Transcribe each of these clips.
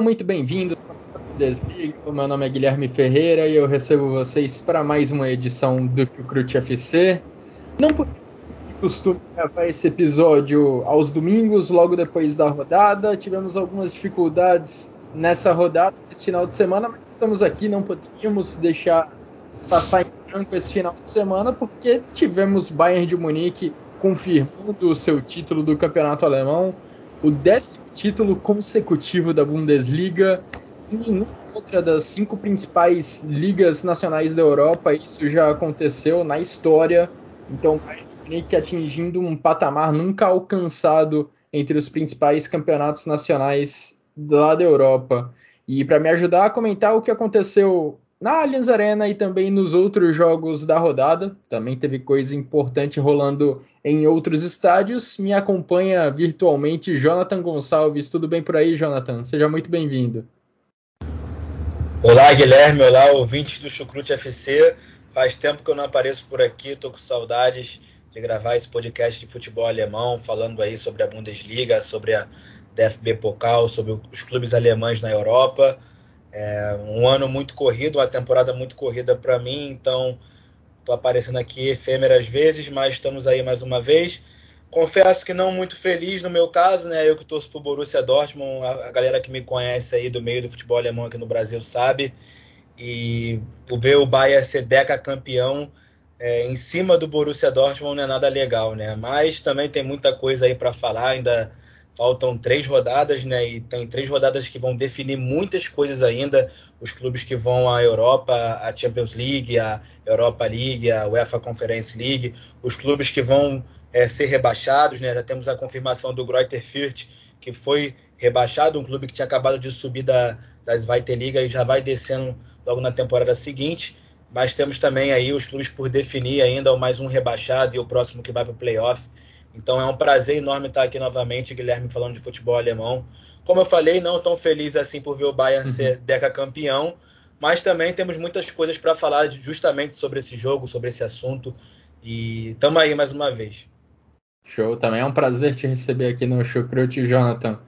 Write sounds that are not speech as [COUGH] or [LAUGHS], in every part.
Sejam muito bem-vindos ao Meu nome é Guilherme Ferreira e eu recebo vocês para mais uma edição do Chucrute FC. Não por costume gravar esse episódio aos domingos, logo depois da rodada. Tivemos algumas dificuldades nessa rodada, esse final de semana, mas estamos aqui, não poderíamos deixar passar em branco esse final de semana, porque tivemos Bayern de Munique confirmando o seu título do campeonato alemão o décimo título consecutivo da Bundesliga. Em nenhuma outra das cinco principais ligas nacionais da Europa isso já aconteceu na história. Então, Munique atingindo um patamar nunca alcançado entre os principais campeonatos nacionais lá da Europa. E para me ajudar a comentar o que aconteceu na Allianz Arena e também nos outros jogos da rodada. Também teve coisa importante rolando em outros estádios. Me acompanha virtualmente Jonathan Gonçalves. Tudo bem por aí, Jonathan? Seja muito bem-vindo. Olá, Guilherme. Olá, ouvintes do Chucrute FC. Faz tempo que eu não apareço por aqui, tô com saudades de gravar esse podcast de futebol alemão, falando aí sobre a Bundesliga, sobre a DFB Pokal, sobre os clubes alemães na Europa. É um ano muito corrido, uma temporada muito corrida para mim, então estou aparecendo aqui efêmero às vezes, mas estamos aí mais uma vez. Confesso que não muito feliz no meu caso, né? Eu que torço pro Borussia Dortmund, a, a galera que me conhece aí do meio do futebol alemão aqui no Brasil sabe. E ver o Bayern ser deca campeão é, em cima do Borussia Dortmund não é nada legal, né? Mas também tem muita coisa aí para falar, ainda Faltam três rodadas, né? E tem três rodadas que vão definir muitas coisas ainda. Os clubes que vão à Europa, a Champions League, a Europa League, a UEFA Conference League, os clubes que vão é, ser rebaixados, né? Já temos a confirmação do Greuther Fürth, que foi rebaixado, um clube que tinha acabado de subir da, da Zweite Liga e já vai descendo logo na temporada seguinte. Mas temos também aí os clubes por definir ainda, mais um rebaixado e o próximo que vai para o playoff. Então é um prazer enorme estar aqui novamente, Guilherme, falando de futebol alemão. Como eu falei, não tão feliz assim por ver o Bayern uhum. ser deca campeão, mas também temos muitas coisas para falar justamente sobre esse jogo, sobre esse assunto. E estamos aí mais uma vez. Show, também é um prazer te receber aqui no Chucrute, Jonathan.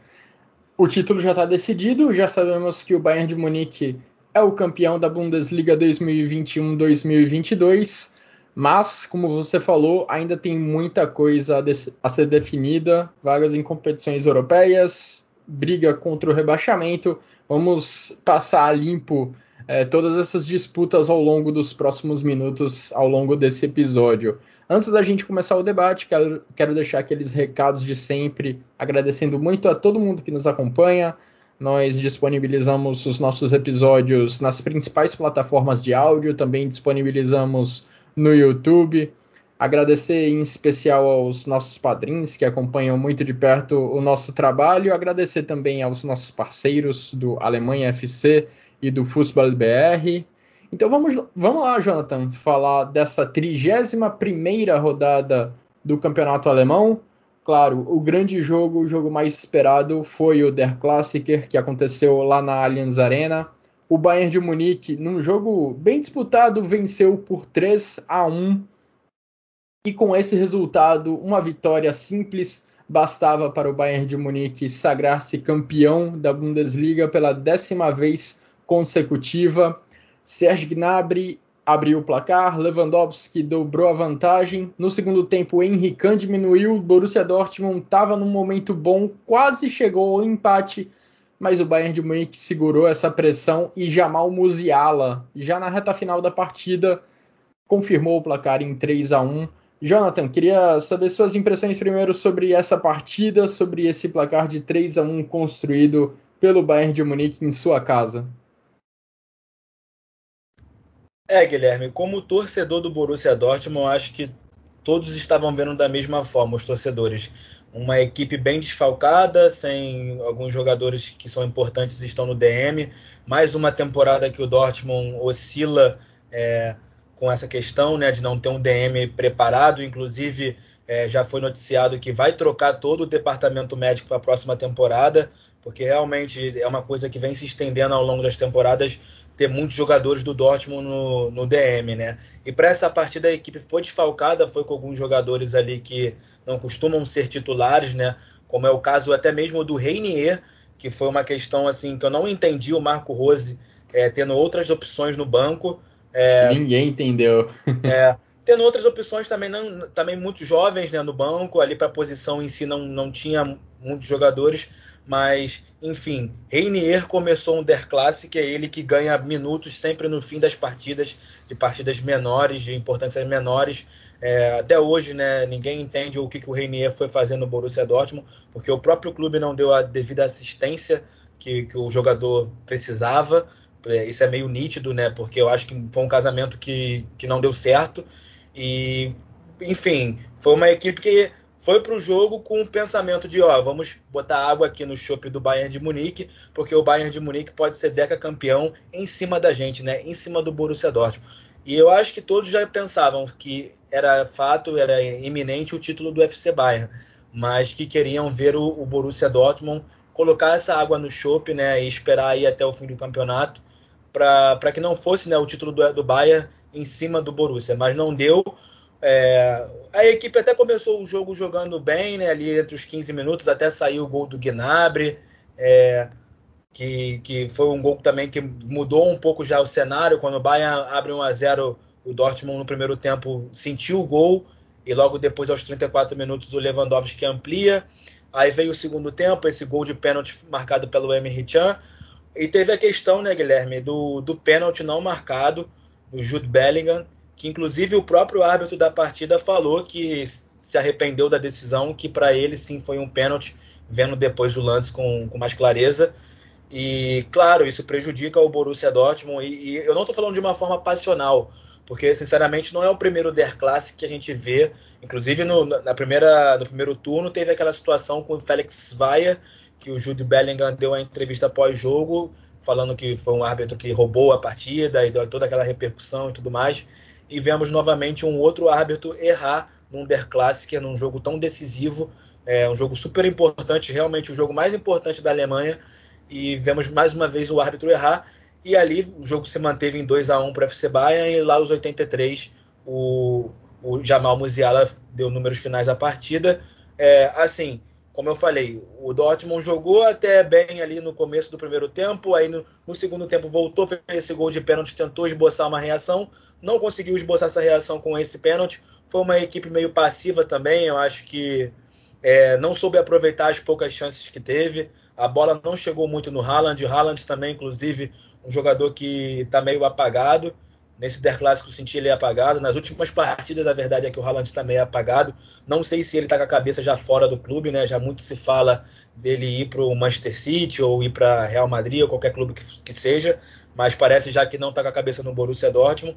O título já está decidido, já sabemos que o Bayern de Munique é o campeão da Bundesliga 2021-2022. Mas, como você falou, ainda tem muita coisa a, ser definida, vagas em competições europeias, briga contra o rebaixamento. Vamos passar limpo é, todas essas disputas ao longo dos próximos minutos, ao longo desse episódio. Antes da gente começar o debate, quero, quero deixar aqueles recados de sempre, agradecendo muito a todo mundo que nos acompanha. Nós disponibilizamos os nossos episódios nas principais plataformas de áudio, também disponibilizamos no YouTube. Agradecer em especial aos nossos padrinhos que acompanham muito de perto o nosso trabalho. Agradecer também aos nossos parceiros do Alemanha FC e do Fußball BR. Então vamos, vamos lá, Jonathan, falar dessa 31 rodada do Campeonato Alemão. Claro, o grande jogo, o jogo mais esperado foi o Der Klassiker, que aconteceu lá na Allianz Arena o Bayern de Munique, num jogo bem disputado, venceu por 3 a 1. E com esse resultado, uma vitória simples bastava para o Bayern de Munique sagrar-se campeão da Bundesliga pela décima vez consecutiva. Serge Gnabry abriu o placar, Lewandowski dobrou a vantagem. No segundo tempo, Henrique diminuiu, Borussia Dortmund estava num momento bom, quase chegou ao empate, mas o Bayern de Munique segurou essa pressão e Jamal Musiala, já na reta final da partida, confirmou o placar em 3 a 1. Jonathan, queria saber suas impressões primeiro sobre essa partida, sobre esse placar de 3 a 1 construído pelo Bayern de Munique em sua casa. É, Guilherme, como torcedor do Borussia Dortmund, eu acho que todos estavam vendo da mesma forma, os torcedores. Uma equipe bem desfalcada, sem alguns jogadores que são importantes estão no DM. Mais uma temporada que o Dortmund oscila é, com essa questão né, de não ter um DM preparado. Inclusive, é, já foi noticiado que vai trocar todo o departamento médico para a próxima temporada, porque realmente é uma coisa que vem se estendendo ao longo das temporadas ter muitos jogadores do Dortmund no, no DM, né? E para essa partida a equipe foi desfalcada, foi com alguns jogadores ali que não costumam ser titulares, né? Como é o caso até mesmo do Reinier, que foi uma questão assim que eu não entendi o Marco Rose é, tendo outras opções no banco. É, Ninguém entendeu. [LAUGHS] é, tendo outras opções também, não, também muito jovens né, no banco, ali para a posição em si não, não tinha muitos jogadores. Mas, enfim, Reinier começou um Der Classic, é ele que ganha minutos sempre no fim das partidas, de partidas menores, de importâncias menores. É, até hoje, né, ninguém entende o que, que o Reinier foi fazer no Borussia Dortmund, porque o próprio clube não deu a devida assistência que, que o jogador precisava. É, isso é meio nítido, né? Porque eu acho que foi um casamento que, que não deu certo. E, enfim, foi uma equipe que foi para o jogo com o pensamento de, ó, vamos botar água aqui no chope do Bayern de Munique, porque o Bayern de Munique pode ser deca campeão em cima da gente, né? Em cima do Borussia Dortmund. E eu acho que todos já pensavam que era fato, era iminente o título do FC Bayern, mas que queriam ver o, o Borussia Dortmund colocar essa água no chope, né? E esperar aí até o fim do campeonato para que não fosse né, o título do, do Bayern em cima do Borussia, mas não deu é, a equipe até começou o jogo jogando bem, né, ali entre os 15 minutos, até saiu o gol do Gnabry, é, que, que foi um gol também que mudou um pouco já o cenário. Quando o Bayern abre 1 a 0 o Dortmund no primeiro tempo sentiu o gol, e logo depois, aos 34 minutos, o Lewandowski amplia. Aí veio o segundo tempo, esse gol de pênalti marcado pelo Emre Can. E teve a questão, né, Guilherme, do, do pênalti não marcado do Jude Bellingham, que inclusive o próprio árbitro da partida falou que se arrependeu da decisão, que para ele sim foi um pênalti, vendo depois o lance com, com mais clareza. E claro, isso prejudica o Borussia Dortmund. E, e eu não estou falando de uma forma passional, porque sinceramente não é o primeiro Der Classic que a gente vê. Inclusive no, na primeira, no primeiro turno teve aquela situação com o Felix Zweier, que o Jude Bellingham deu a entrevista pós-jogo, falando que foi um árbitro que roubou a partida e deu toda aquela repercussão e tudo mais e vemos novamente um outro árbitro errar num Der Klassiker, num jogo tão decisivo, é um jogo super importante, realmente o jogo mais importante da Alemanha, e vemos mais uma vez o árbitro errar, e ali o jogo se manteve em 2 a 1 para o FC Bayern, e lá os 83 o, o Jamal Musiala deu números finais da partida. É, assim, como eu falei, o Dortmund jogou até bem ali no começo do primeiro tempo, aí no, no, segundo tempo voltou, fez esse gol de pênalti, tentou esboçar uma reação, não conseguiu esboçar essa reação com esse pênalti. Foi uma equipe meio passiva também, eu acho que é, não soube aproveitar as poucas chances que teve. A bola não chegou muito no Haaland, o Haaland também, inclusive, um jogador que está meio apagado. Nesse Der Clássico senti ele apagado. Nas últimas partidas, a verdade é que o Haaland está meio apagado. Não sei se ele está com a cabeça já fora do clube, né? Já muito se fala dele ir para o Manchester City ou ir para Real Madrid ou qualquer clube que, que seja, mas parece já que não está com a cabeça no Borussia Dortmund.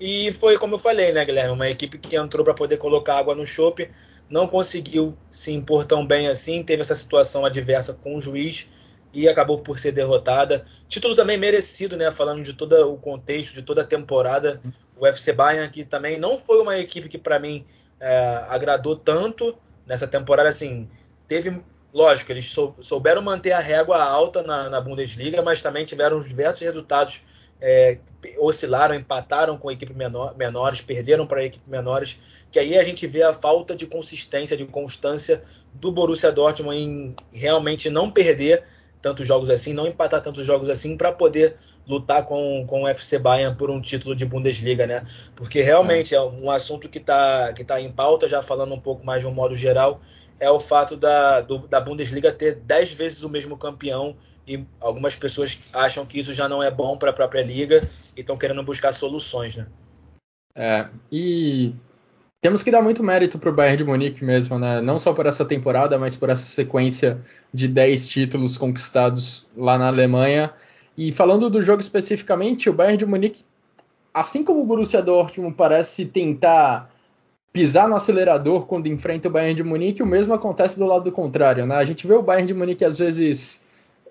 E foi como eu falei, né, Guilherme? Uma equipe que entrou para poder colocar água no chope, não conseguiu se impor tão bem assim, teve essa situação adversa com o juiz e acabou por ser derrotada. Título também merecido, né? Falando de todo o contexto, de toda a temporada. O FC Bayern, que também não foi uma equipe que para mim é, agradou tanto nessa temporada. Assim, teve, lógico, eles souberam manter a régua alta na, na Bundesliga, mas também tiveram diversos resultados. É, oscilaram, empataram com equipes menor, menores, perderam para equipes menores, que aí a gente vê a falta de consistência, de constância do Borussia Dortmund em realmente não perder tantos jogos assim, não empatar tantos jogos assim para poder lutar com, com o FC Bayern por um título de Bundesliga, né? Porque realmente é, é um assunto que está que tá em pauta, já falando um pouco mais de um modo geral, é o fato da, do, da Bundesliga ter 10 vezes o mesmo campeão e algumas pessoas acham que isso já não é bom para a própria liga e estão querendo buscar soluções, né? É, e temos que dar muito mérito para o Bayern de Munique mesmo, né? Não só por essa temporada, mas por essa sequência de 10 títulos conquistados lá na Alemanha. E falando do jogo especificamente, o Bayern de Munique assim como o Borussia Dortmund parece tentar pisar no acelerador quando enfrenta o Bayern de Munique, o mesmo acontece do lado contrário, né? A gente vê o Bayern de Munique às vezes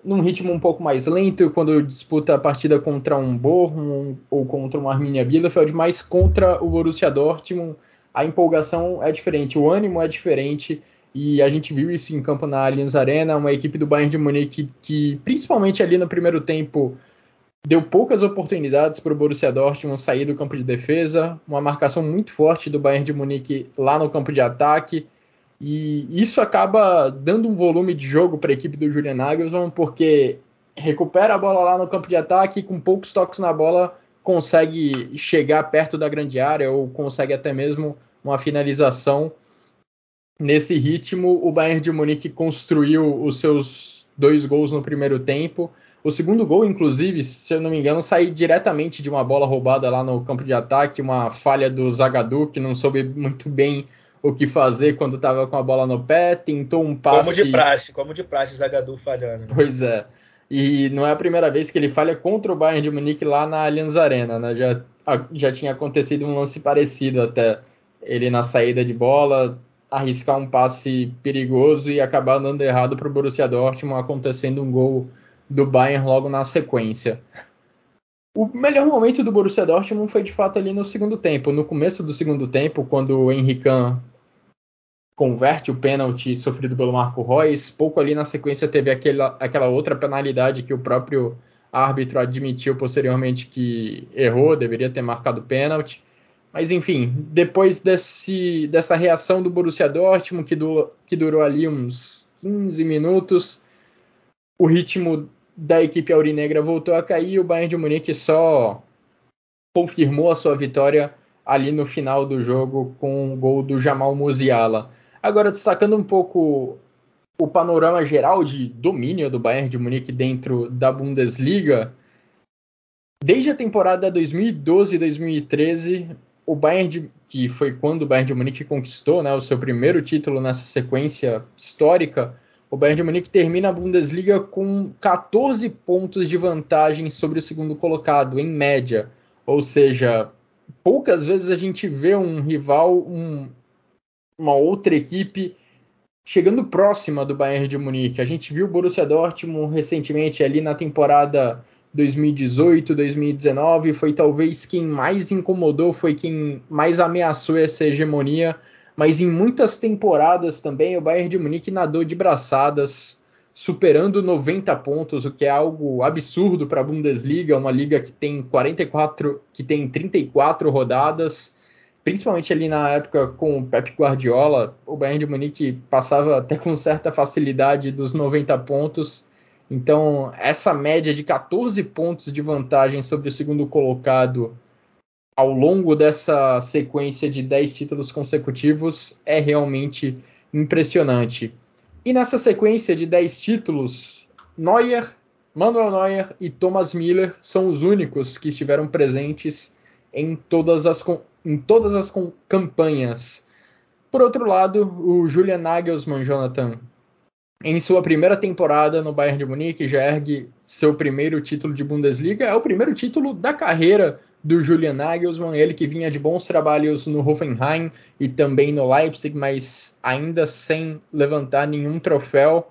num ritmo um pouco mais lento quando disputa a partida contra um Bochum ou contra um Arminia Bielefeld, mas contra o Borussia Dortmund a empolgação é diferente, o ânimo é diferente e a gente viu isso em campo na Allianz Arena, uma equipe do Bayern de Munique que, principalmente ali no primeiro tempo, deu poucas oportunidades para o Borussia Dortmund sair do campo de defesa, uma marcação muito forte do Bayern de Munique lá no campo de ataque, e isso acaba dando um volume de jogo para a equipe do Julian Nagelsmann, porque recupera a bola lá no campo de ataque e com poucos toques na bola consegue chegar perto da grande área ou consegue até mesmo uma finalização Nesse ritmo, o Bayern de Munique construiu os seus dois gols no primeiro tempo. O segundo gol, inclusive, se eu não me engano, saiu diretamente de uma bola roubada lá no campo de ataque, uma falha do Zagadou, que não soube muito bem o que fazer quando estava com a bola no pé, tentou um passe... Como de praxe, como de praxe, Zagadou falhando. Né? Pois é. E não é a primeira vez que ele falha contra o Bayern de Munique lá na Allianz Arena, né? Já, já tinha acontecido um lance parecido até. Ele na saída de bola, arriscar um passe perigoso e acabar dando errado para o Borussia Dortmund, acontecendo um gol do Bayern logo na sequência. O melhor momento do Borussia Dortmund foi de fato ali no segundo tempo. No começo do segundo tempo, quando o Henrique converte o pênalti sofrido pelo Marco Reus, pouco ali na sequência teve aquela, aquela outra penalidade que o próprio árbitro admitiu posteriormente que errou, deveria ter marcado pênalti. Mas enfim, depois desse, dessa reação do Borussia Dortmund, que, du, que durou ali uns 15 minutos, o ritmo da equipe aurinegra voltou a cair o Bayern de Munique só confirmou a sua vitória ali no final do jogo com o gol do Jamal Musiala. Agora, destacando um pouco o panorama geral de domínio do Bayern de Munique dentro da Bundesliga, desde a temporada 2012-2013, o Bayern de, que foi quando o Bayern de Munique conquistou né, o seu primeiro título nessa sequência histórica, o Bayern de Munique termina a Bundesliga com 14 pontos de vantagem sobre o segundo colocado, em média. Ou seja, poucas vezes a gente vê um rival, um, uma outra equipe chegando próxima do Bayern de Munique. A gente viu o Borussia Dortmund recentemente ali na temporada 2018, 2019, foi talvez quem mais incomodou, foi quem mais ameaçou essa hegemonia, mas em muitas temporadas também o Bayern de Munique nadou de braçadas, superando 90 pontos, o que é algo absurdo para a Bundesliga, uma liga que tem 44, que tem 34 rodadas, principalmente ali na época com o Pep Guardiola, o Bayern de Munique passava até com certa facilidade dos 90 pontos então, essa média de 14 pontos de vantagem sobre o segundo colocado ao longo dessa sequência de 10 títulos consecutivos é realmente impressionante. E nessa sequência de 10 títulos, Neuer, Manuel Neuer e Thomas Miller são os únicos que estiveram presentes em todas as, em todas as campanhas. Por outro lado, o Julian Nagelsmann, Jonathan, em sua primeira temporada no Bayern de Munique, já ergue seu primeiro título de Bundesliga. É o primeiro título da carreira do Julian Nagelsmann, ele que vinha de bons trabalhos no Hoffenheim e também no Leipzig, mas ainda sem levantar nenhum troféu.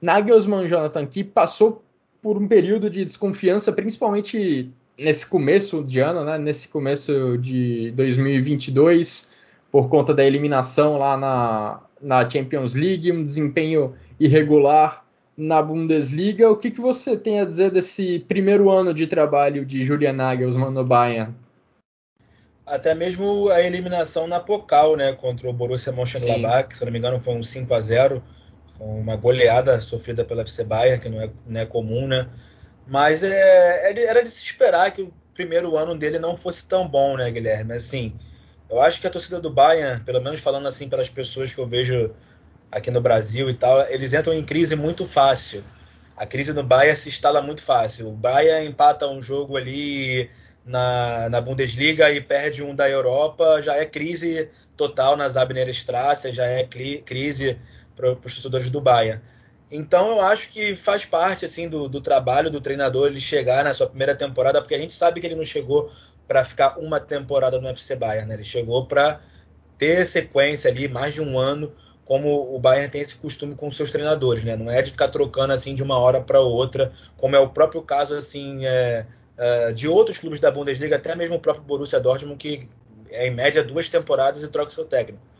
Nagelsmann, Jonathan, que passou por um período de desconfiança, principalmente nesse começo de ano, né, nesse começo de 2022, por conta da eliminação lá na, na Champions League, um desempenho irregular na Bundesliga. O que, que você tem a dizer desse primeiro ano de trabalho de Julian Nagelsmann no Bayern? Até mesmo a eliminação na Pokal, né, contra o Borussia Mönchengladbach, se não me engano foi um 5 a 0 foi uma goleada sofrida pela FC Bayern, que não é, não é comum, né, mas é, é era de se esperar que o primeiro ano dele não fosse tão bom, né, Guilherme, assim, eu acho que a torcida do Bayern, pelo menos falando assim pelas pessoas que eu vejo aqui no Brasil e tal, eles entram em crise muito fácil. A crise no Bayern se instala muito fácil. O Bayern empata um jogo ali na, na Bundesliga e perde um da Europa, já é crise total nas Abnerstraße, já é crise para os torcedores do Bayern. Então eu acho que faz parte assim do, do, trabalho do treinador ele chegar na sua primeira temporada, porque a gente sabe que ele não chegou para ficar uma temporada no FC Bayern, né? ele chegou para ter sequência ali, mais de um ano, como o Bayern tem esse costume com seus treinadores, né? Não é de ficar trocando assim de uma hora para outra, como é o próprio caso assim é, é, de outros clubes da Bundesliga, até mesmo o próprio Borussia Dortmund, que é em média duas temporadas e troca seu técnico.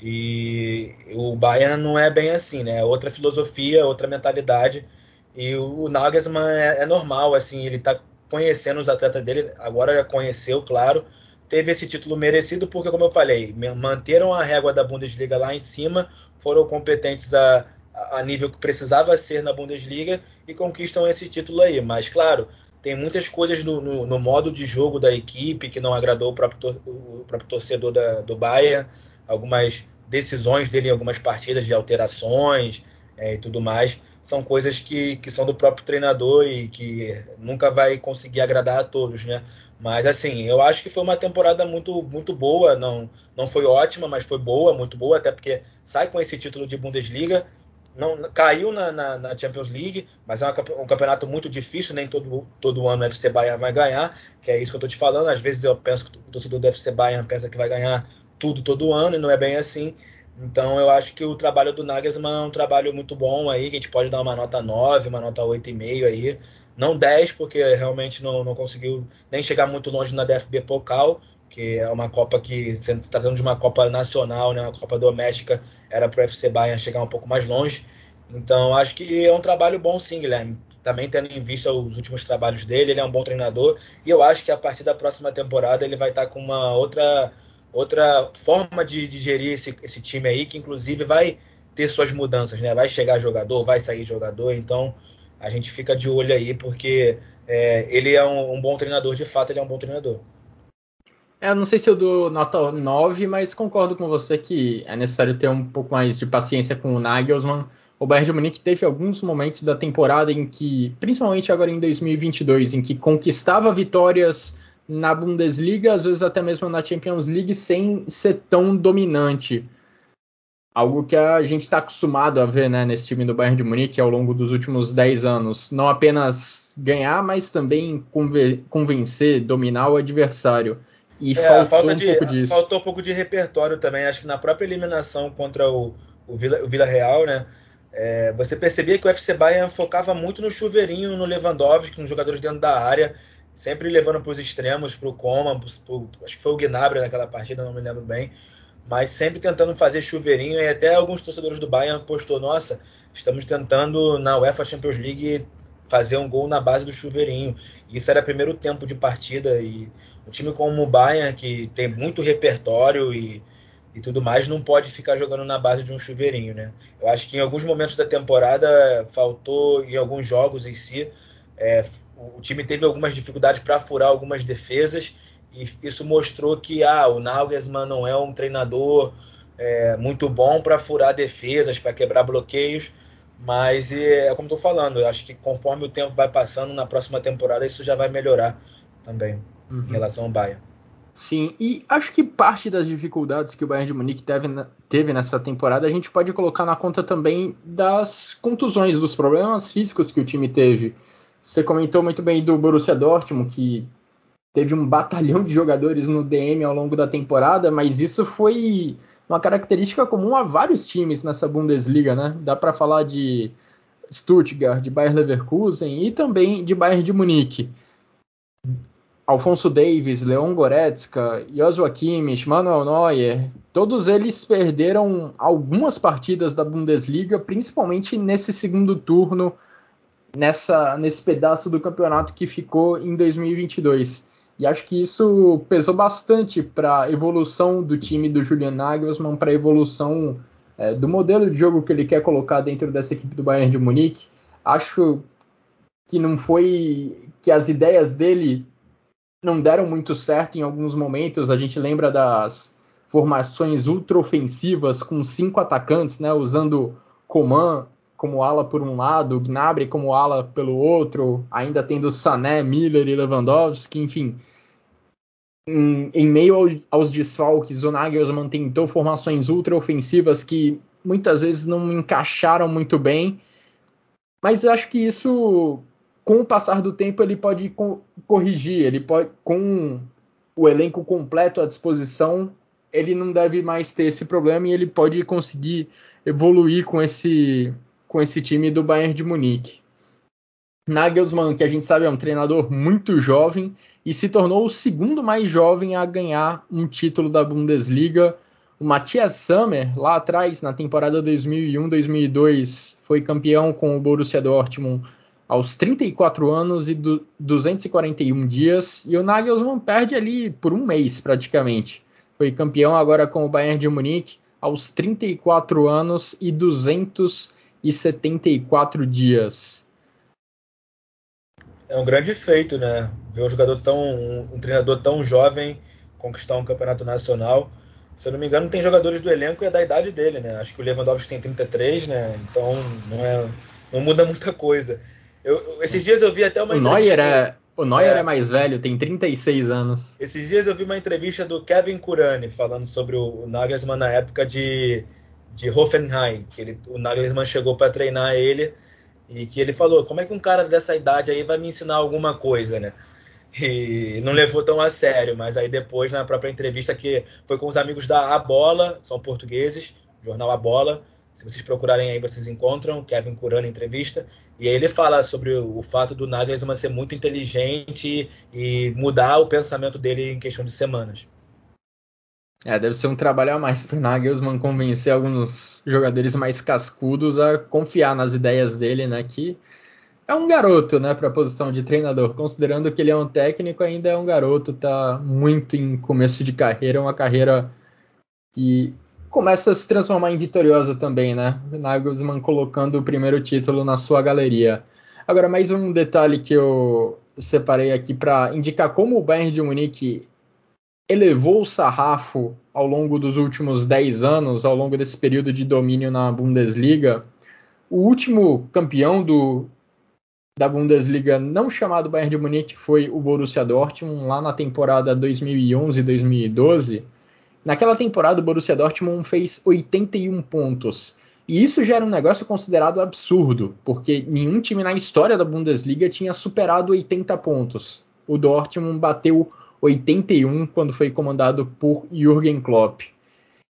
E o Bayern não é bem assim, né? É outra filosofia, outra mentalidade. E o Nagelsmann é, é normal, assim, ele está conhecendo os atletas dele, agora já conheceu, claro, teve esse título merecido porque, como eu falei, manteram a régua da Bundesliga lá em cima, foram competentes a, a nível que precisava ser na Bundesliga e conquistam esse título aí. Mas, claro, tem muitas coisas no, no, no modo de jogo da equipe que não agradou o próprio, o próprio torcedor da, do Bayern, algumas decisões dele em algumas partidas de alterações é, e tudo mais são coisas que, que são do próprio treinador e que nunca vai conseguir agradar a todos, né? Mas assim, eu acho que foi uma temporada muito, muito boa. Não, não foi ótima, mas foi boa, muito boa, até porque sai com esse título de Bundesliga. Não, caiu na, na, na Champions League, mas é um campeonato muito difícil, nem todo, todo ano o FC Bayern vai ganhar, que é isso que eu estou te falando. Às vezes eu penso que o torcedor do FC Bayern pensa que vai ganhar tudo todo ano, e não é bem assim. Então eu acho que o trabalho do Nagelsmann é um trabalho muito bom aí, que a gente pode dar uma nota 9, uma nota 8,5 aí. Não 10, porque realmente não, não conseguiu nem chegar muito longe na DFB Pokal, que é uma Copa que, se tratando de uma Copa nacional, né, uma Copa doméstica, era para o FC Bayern chegar um pouco mais longe. Então acho que é um trabalho bom sim, Guilherme. Também tendo em vista os últimos trabalhos dele, ele é um bom treinador. E eu acho que a partir da próxima temporada ele vai estar com uma outra outra forma de, de gerir esse, esse, time aí, que inclusive vai ter suas mudanças, né? Vai chegar jogador, vai sair jogador, então a gente fica de olho aí, porque é, ele é um, um, bom treinador, de fato, ele é um bom treinador. É, não sei se eu dou nota 9, mas concordo com você que é necessário ter um pouco mais de paciência com o Nagelsmann. O Bayern de Munique teve alguns momentos da temporada em que, principalmente agora em 2022, em que conquistava vitórias na Bundesliga, às vezes até mesmo na Champions League, sem ser tão dominante. Algo que a gente está acostumado a ver né, nesse time do Bayern de Munique ao longo dos últimos 10 anos. Não apenas ganhar, mas também convencer, dominar o adversário. E é, faltou um de, pouco disso. Faltou um pouco de repertório também. Acho que na própria eliminação contra o, o, Vila, o Vila Real, né? É, você percebia que o FC Bayern focava muito no chuveirinho, no Lewandowski, nos jogadores dentro da área sempre levando para os extremos, para o Coman, pro, acho que foi o Gnabry naquela partida, não me lembro bem, mas sempre tentando fazer chuveirinho e até alguns torcedores do Bayern postou, nossa, estamos tentando na UEFA Champions League fazer um gol na base do chuveirinho. Isso era primeiro tempo de partida e um time como o Bayern, que tem muito repertório e, e tudo mais, não pode ficar jogando na base de um chuveirinho, né? Eu acho que em alguns momentos da temporada faltou, em alguns jogos em si, é, o time teve algumas dificuldades para furar algumas defesas e isso mostrou que ah, o Nagelsmann não é um treinador é, muito bom para furar defesas, para quebrar bloqueios, mas é, é como estou falando, eu acho que conforme o tempo vai passando na próxima temporada isso já vai melhorar também uhum. em relação ao Bayern. Sim, e acho que parte das dificuldades que o Bayern de Munique teve, teve nessa temporada a gente pode colocar na conta também das contusões, dos problemas físicos que o time teve. Você comentou muito bem do Borussia Dortmund, que teve um batalhão de jogadores no DM ao longo da temporada, mas isso foi uma característica comum a vários times nessa Bundesliga, né? Dá para falar de Stuttgart, de Bayer Leverkusen e também de Bayern de Munique. Alfonso Davis, Leon Goretzka, Joshua Kimmich, Manuel Neuer, todos eles perderam algumas partidas da Bundesliga, principalmente nesse segundo turno nessa nesse pedaço do campeonato que ficou em 2022. E acho que isso pesou bastante para a evolução do time do Julian Nagelsmann, para a evolução é, do modelo de jogo que ele quer colocar dentro dessa equipe do Bayern de Munique. Acho que não foi que as ideias dele não deram muito certo em alguns momentos. A gente lembra das formações ultra-ofensivas com cinco atacantes, né, usando Coman, como ala por um lado, Gnabry como ala pelo outro, ainda tendo Sané, Miller e Lewandowski, enfim. Em, em meio ao, aos desfalques, o Nagelsmann tentou formações ultra-ofensivas que muitas vezes não encaixaram muito bem, mas acho que isso, com o passar do tempo, ele pode co corrigir, ele pode, com o elenco completo à disposição, ele não deve mais ter esse problema e ele pode conseguir evoluir com esse, com esse time do Bayern de Munique. Nagelsmann, que a gente sabe é um treinador muito jovem e se tornou o segundo mais jovem a ganhar um título da Bundesliga. O Matthias Sammer, lá atrás, na temporada 2001-2002, foi campeão com o Borussia Dortmund aos 34 anos e 241 dias. E o Nagelsmann perde ali por um mês, praticamente. Foi campeão agora com o Bayern de Munique aos 34 anos e 274 dias é um grande feito, né? Ver um jogador tão, um, treinador tão jovem conquistar um campeonato nacional. Se eu não me engano, tem jogadores do elenco e é da idade dele, né? Acho que o Lewandowski tem 33, né? Então não é, não muda muita coisa. Eu, esses dias eu vi até uma o Neuer é o Neuer é, é, mais velho, tem 36 anos. Esses dias eu vi uma entrevista do Kevin Kurani falando sobre o Nagelsmann na época de, de Hoffenheim, que ele, o Nagelsmann chegou para treinar ele e que ele falou, como é que um cara dessa idade aí vai me ensinar alguma coisa, né? E não levou tão a sério, mas aí depois, na própria entrevista, que foi com os amigos da A Bola, são portugueses, jornal A Bola, se vocês procurarem aí, vocês encontram, Kevin Curano entrevista, e aí ele fala sobre o, fato do Nagelsmann ser muito inteligente e mudar o pensamento dele em questão de semanas. É, deve ser um trabalho a mais para Nagelsmann convencer alguns jogadores mais cascudos a confiar nas ideias dele, né? Que é um garoto, né, para a posição de treinador. Considerando que ele é um técnico, ainda é um garoto, tá muito em começo de carreira, uma carreira que começa a se transformar em vitoriosa também, né? Nagelsmann colocando o primeiro título na sua galeria. Agora, mais um detalhe que eu separei aqui para indicar como o Bayern de Munique elevou o sarrafo ao longo dos últimos 10 anos, ao longo desse período de domínio na Bundesliga. O último campeão do, da Bundesliga não chamado Bayern de Munique foi o Borussia Dortmund, lá na temporada 2011-2012. Naquela temporada, o Borussia Dortmund fez 81 pontos. E isso já era um negócio considerado absurdo, porque nenhum time na história da Bundesliga tinha superado 80 pontos. O Dortmund bateu 81, quando foi comandado por Jürgen Klopp.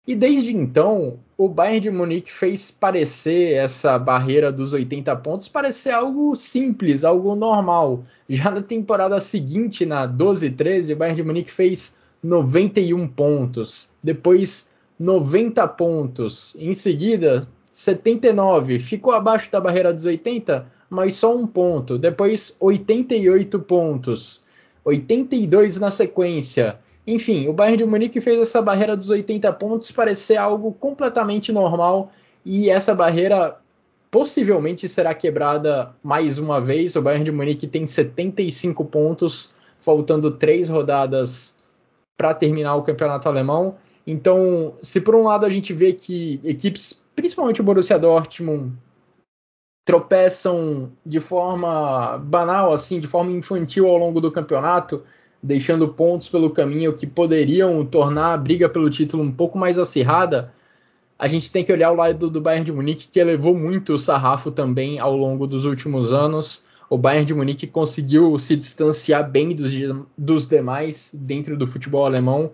E desde então, o Bayern de Munique fez parecer essa barreira dos 80 pontos parecer algo simples, algo normal. Já na temporada seguinte, na 12-13, o Bayern de Munique fez 91 pontos, depois 90 pontos, em seguida 79, ficou abaixo da barreira dos 80, mas só um ponto, depois 88 pontos. 82 na sequência. Enfim, o Bayern de Munique fez essa barreira dos 80 pontos parecer algo completamente normal e essa barreira possivelmente será quebrada mais uma vez. O Bayern de Munique tem 75 pontos, faltando três rodadas para terminar o campeonato alemão. Então, se por um lado a gente vê que equipes, principalmente o Borussia Dortmund, tropeçam de forma banal, assim, de forma infantil ao longo do campeonato, deixando pontos pelo caminho que poderiam tornar a briga pelo título um pouco mais acirrada, a gente tem que olhar o lado do Bayern de Munique, que elevou muito o sarrafo também ao longo dos últimos anos. O Bayern de Munique conseguiu se distanciar bem dos, dos demais dentro do futebol alemão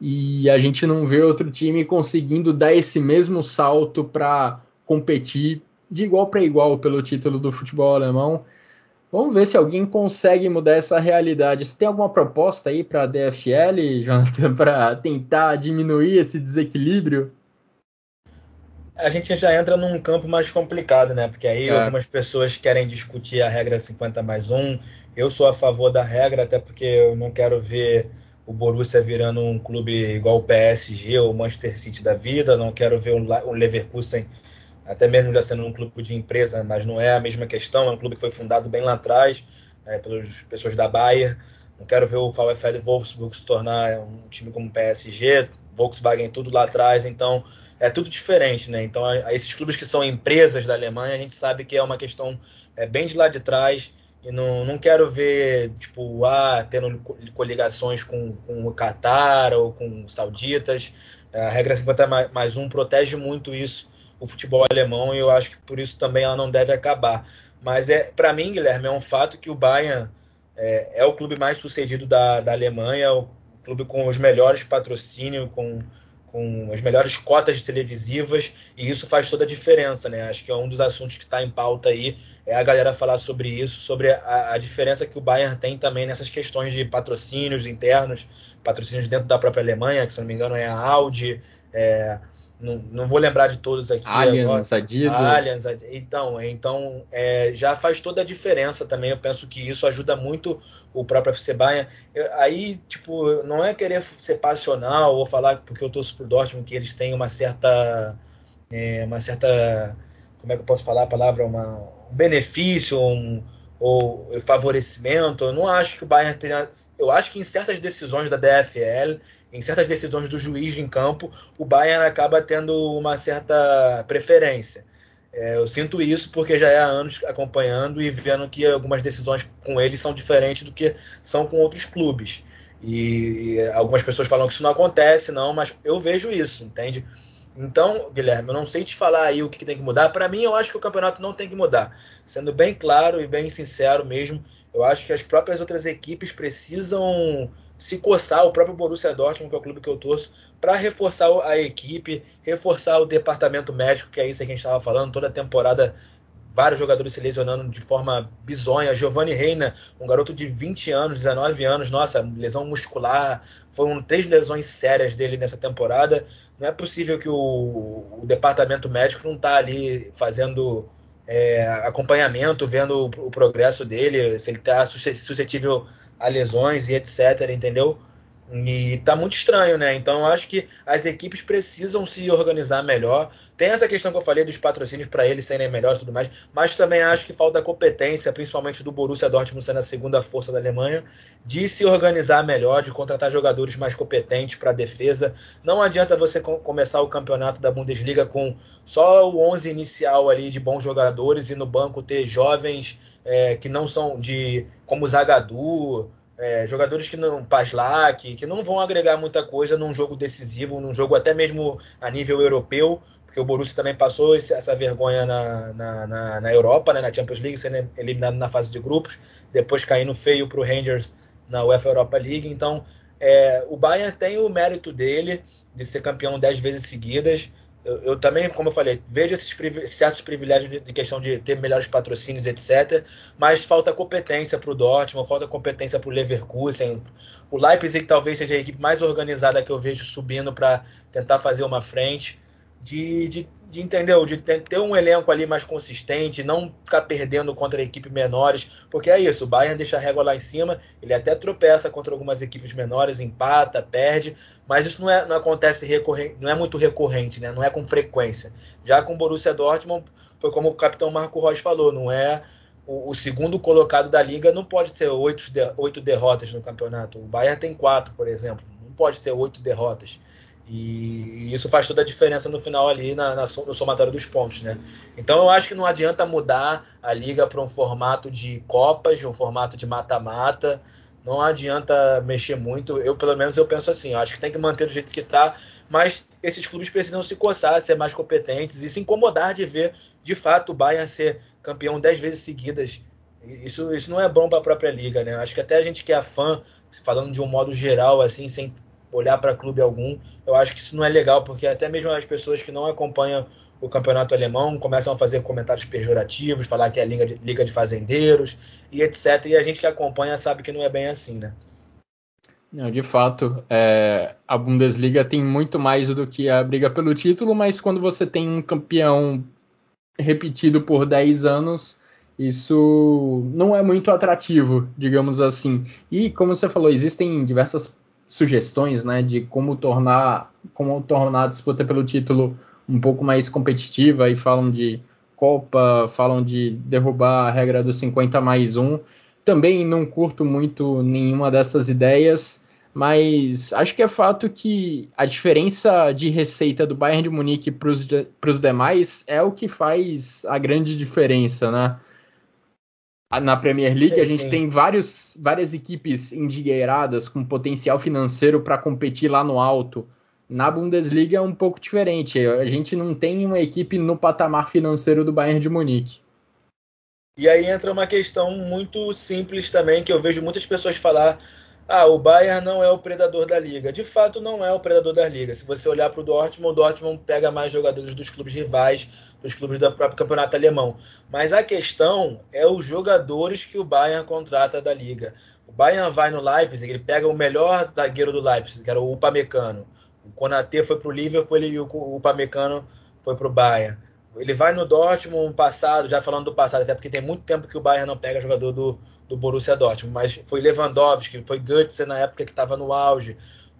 e a gente não vê outro time conseguindo dar esse mesmo salto para competir de igual para igual pelo título do futebol alemão. Vamos ver se alguém consegue mudar essa realidade. Você tem alguma proposta aí para a DFL, [LAUGHS] Jonathan, para tentar diminuir esse desequilíbrio? A gente já entra num campo mais complicado, né? Porque aí é. algumas pessoas querem discutir a regra 50 mais 1. Eu sou a favor da regra, até porque eu não quero ver o Borussia virando um clube igual o PSG ou o Manchester City da vida. Não quero ver o Leverkusen até mesmo já sendo um clube de empresa, mas não é a mesma questão, é um clube que foi fundado bem lá atrás, é, pelas pessoas da Bayer. Não quero ver o VfL Wolfsburg se tornar um time como PSG, Volkswagen tudo lá atrás, então é tudo diferente, né? Então, a, a esses clubes que são empresas da Alemanha, a gente sabe que é uma questão é, bem de lá de trás, e não, não quero ver, tipo, ah, tendo coligações com, com o Qatar ou com sauditas. A regra 50 mais 1 protege muito isso o futebol alemão e eu acho que por isso também ela não deve acabar. Mas é para mim, Guilherme, é um fato que o Bayern é, é, o clube mais sucedido da, da Alemanha, o clube com os melhores patrocínios, com com as melhores cotas televisivas e isso faz toda a diferença, né? Acho que é um dos assuntos que está em pauta aí é a galera falar sobre isso, sobre a, a, diferença que o Bayern tem também nessas questões de patrocínios internos, patrocínios dentro da própria Alemanha, que se não me engano é a Audi, é, não, não, vou lembrar de todos aqui. Allianz, Adidas. Allianz, então, então é, já faz toda a diferença também. Eu penso que isso ajuda muito o próprio FC Bayern. Aí, tipo, não é querer ser passional ou falar porque eu torço pro Dortmund que eles têm uma certa, é, uma certa, como é que eu posso falar a palavra, uma, um benefício, um, ou favorecimento. Eu não acho que o Bayern tenha. Eu acho que em certas decisões da DFL, em certas decisões do juiz em campo, o Bayern acaba tendo uma certa preferência. É, eu sinto isso porque já é há anos acompanhando e vendo que algumas decisões com eles são diferentes do que são com outros clubes. E, algumas pessoas falam que isso não acontece, não, mas eu vejo isso, entende? Então, Guilherme, eu não sei te falar aí o que, que tem que mudar. Para mim, eu acho que o campeonato não tem que mudar. Sendo bem claro e bem sincero mesmo, eu acho que as próprias outras equipes precisam se coçar, o próprio Borussia Dortmund, que é o clube que eu torço, para reforçar a equipe, reforçar o departamento médico, que é isso que a gente estava falando, toda a temporada vários jogadores se lesionando de forma bizonha. Giovanni Reina, um garoto de 20 anos, 19 anos, nossa, lesão muscular. Foram três lesões sérias dele nessa temporada. Não é possível que o, o departamento médico não está ali fazendo é, acompanhamento, vendo o, o, progresso dele, se ele está suscetível a lesões e etc, entendeu? E tá muito estranho, né? Então eu acho que as equipes precisam se organizar melhor. Tem essa questão que eu falei dos patrocínios para eles serem melhores e tudo mais, mas também acho que falta competência, principalmente do Borussia Dortmund sendo a segunda força da Alemanha, de se organizar melhor, de contratar jogadores mais competentes para a defesa. Não adianta você começar o campeonato da Bundesliga com só o 11 inicial ali de bons jogadores e no banco ter jovens é, que não são de como Zagadou, é, jogadores que não. Paslak, que não vão agregar muita coisa num jogo decisivo, num jogo até mesmo a nível europeu, porque o Borussia também passou essa vergonha na, na, na, na Europa, né, na Champions League, sendo eliminado na fase de grupos, depois caindo feio para o Rangers na UEFA Europa League. Então, é, o Bayern tem o mérito dele de ser campeão dez vezes seguidas. Eu, eu, também, como eu falei, vejo esses certos privilégios de, de, questão de ter melhores patrocínios, etc. Mas falta competência para o Dortmund, falta competência para o Leverkusen. O Leipzig talvez seja a equipe mais organizada que eu vejo subindo para tentar fazer uma frente de, de, de entendeu? De ter, ter, um elenco ali mais consistente, não ficar perdendo contra equipes menores, porque é isso, o Bayern deixa a régua lá em cima, ele até tropeça contra algumas equipes menores, empata, perde, mas isso não, é, não acontece recorrente, não é muito recorrente, né? Não é com frequência. Já com o Borussia Dortmund, foi como o capitão Marco Rocha falou, não é o, o, segundo colocado da liga não pode ter oito, oito derrotas no campeonato. O Bayern tem quatro, por exemplo. Não pode ter oito derrotas. E, isso faz toda a diferença no final ali na, na, no somatório dos pontos, né? Então eu acho que não adianta mudar a liga para um formato de copas, um formato de mata-mata. Não adianta mexer muito. Eu pelo menos eu penso assim. Eu acho que tem que manter do jeito que está. Mas esses clubes precisam se coçar, ser mais competentes e se incomodar de ver de fato o Bayern ser campeão dez vezes seguidas. Isso, isso não é bom para a própria liga, né? Acho que até a gente que é fã, falando de um modo geral, assim, sem olhar para clube algum. Eu acho que isso não é legal, porque até mesmo as pessoas que não acompanham o campeonato alemão começam a fazer comentários pejorativos, falar que é liga de, liga de fazendeiros e etc. E a gente que acompanha sabe que não é bem assim, né? Não, de fato, é, a Bundesliga tem muito mais do que a briga pelo título, mas quando você tem um campeão repetido por 10 anos, isso não é muito atrativo, digamos assim. E como você falou, existem diversas sugestões, né, de como tornar, como tornar a disputa pelo título um pouco mais competitiva e falam de Copa, falam de derrubar a regra dos 50 mais 1. Também não curto muito nenhuma dessas ideias, mas acho que é fato que a diferença de receita do Bayern de Munique para os demais é o que faz a grande diferença, né? Na Premier League, é, a gente sim. tem vários, várias equipes endinheiradas com potencial financeiro para competir lá no alto. Na Bundesliga é um pouco diferente. A gente não tem uma equipe no patamar financeiro do Bayern de Munique. E aí entra uma questão muito simples também que eu vejo muitas pessoas falar ah, o Bayern não é o predador da liga. De fato, não é o predador da liga. Se você olhar para o Dortmund, o Dortmund pega mais jogadores dos clubes rivais, dos clubes do próprio campeonato alemão. Mas a questão é os jogadores que o Bayern contrata da liga. O Bayern vai no Leipzig, ele pega o melhor zagueiro do Leipzig, que era o Upamecano. O Konaté foi para o Liverpool e o Upamecano foi para o Bayern. Ele vai no Dortmund passado, já falando do passado, até porque tem muito tempo que o Bayern não pega jogador do, do Borussia Dortmund, mas foi Lewandowski, foi Götze na época que estava no auge,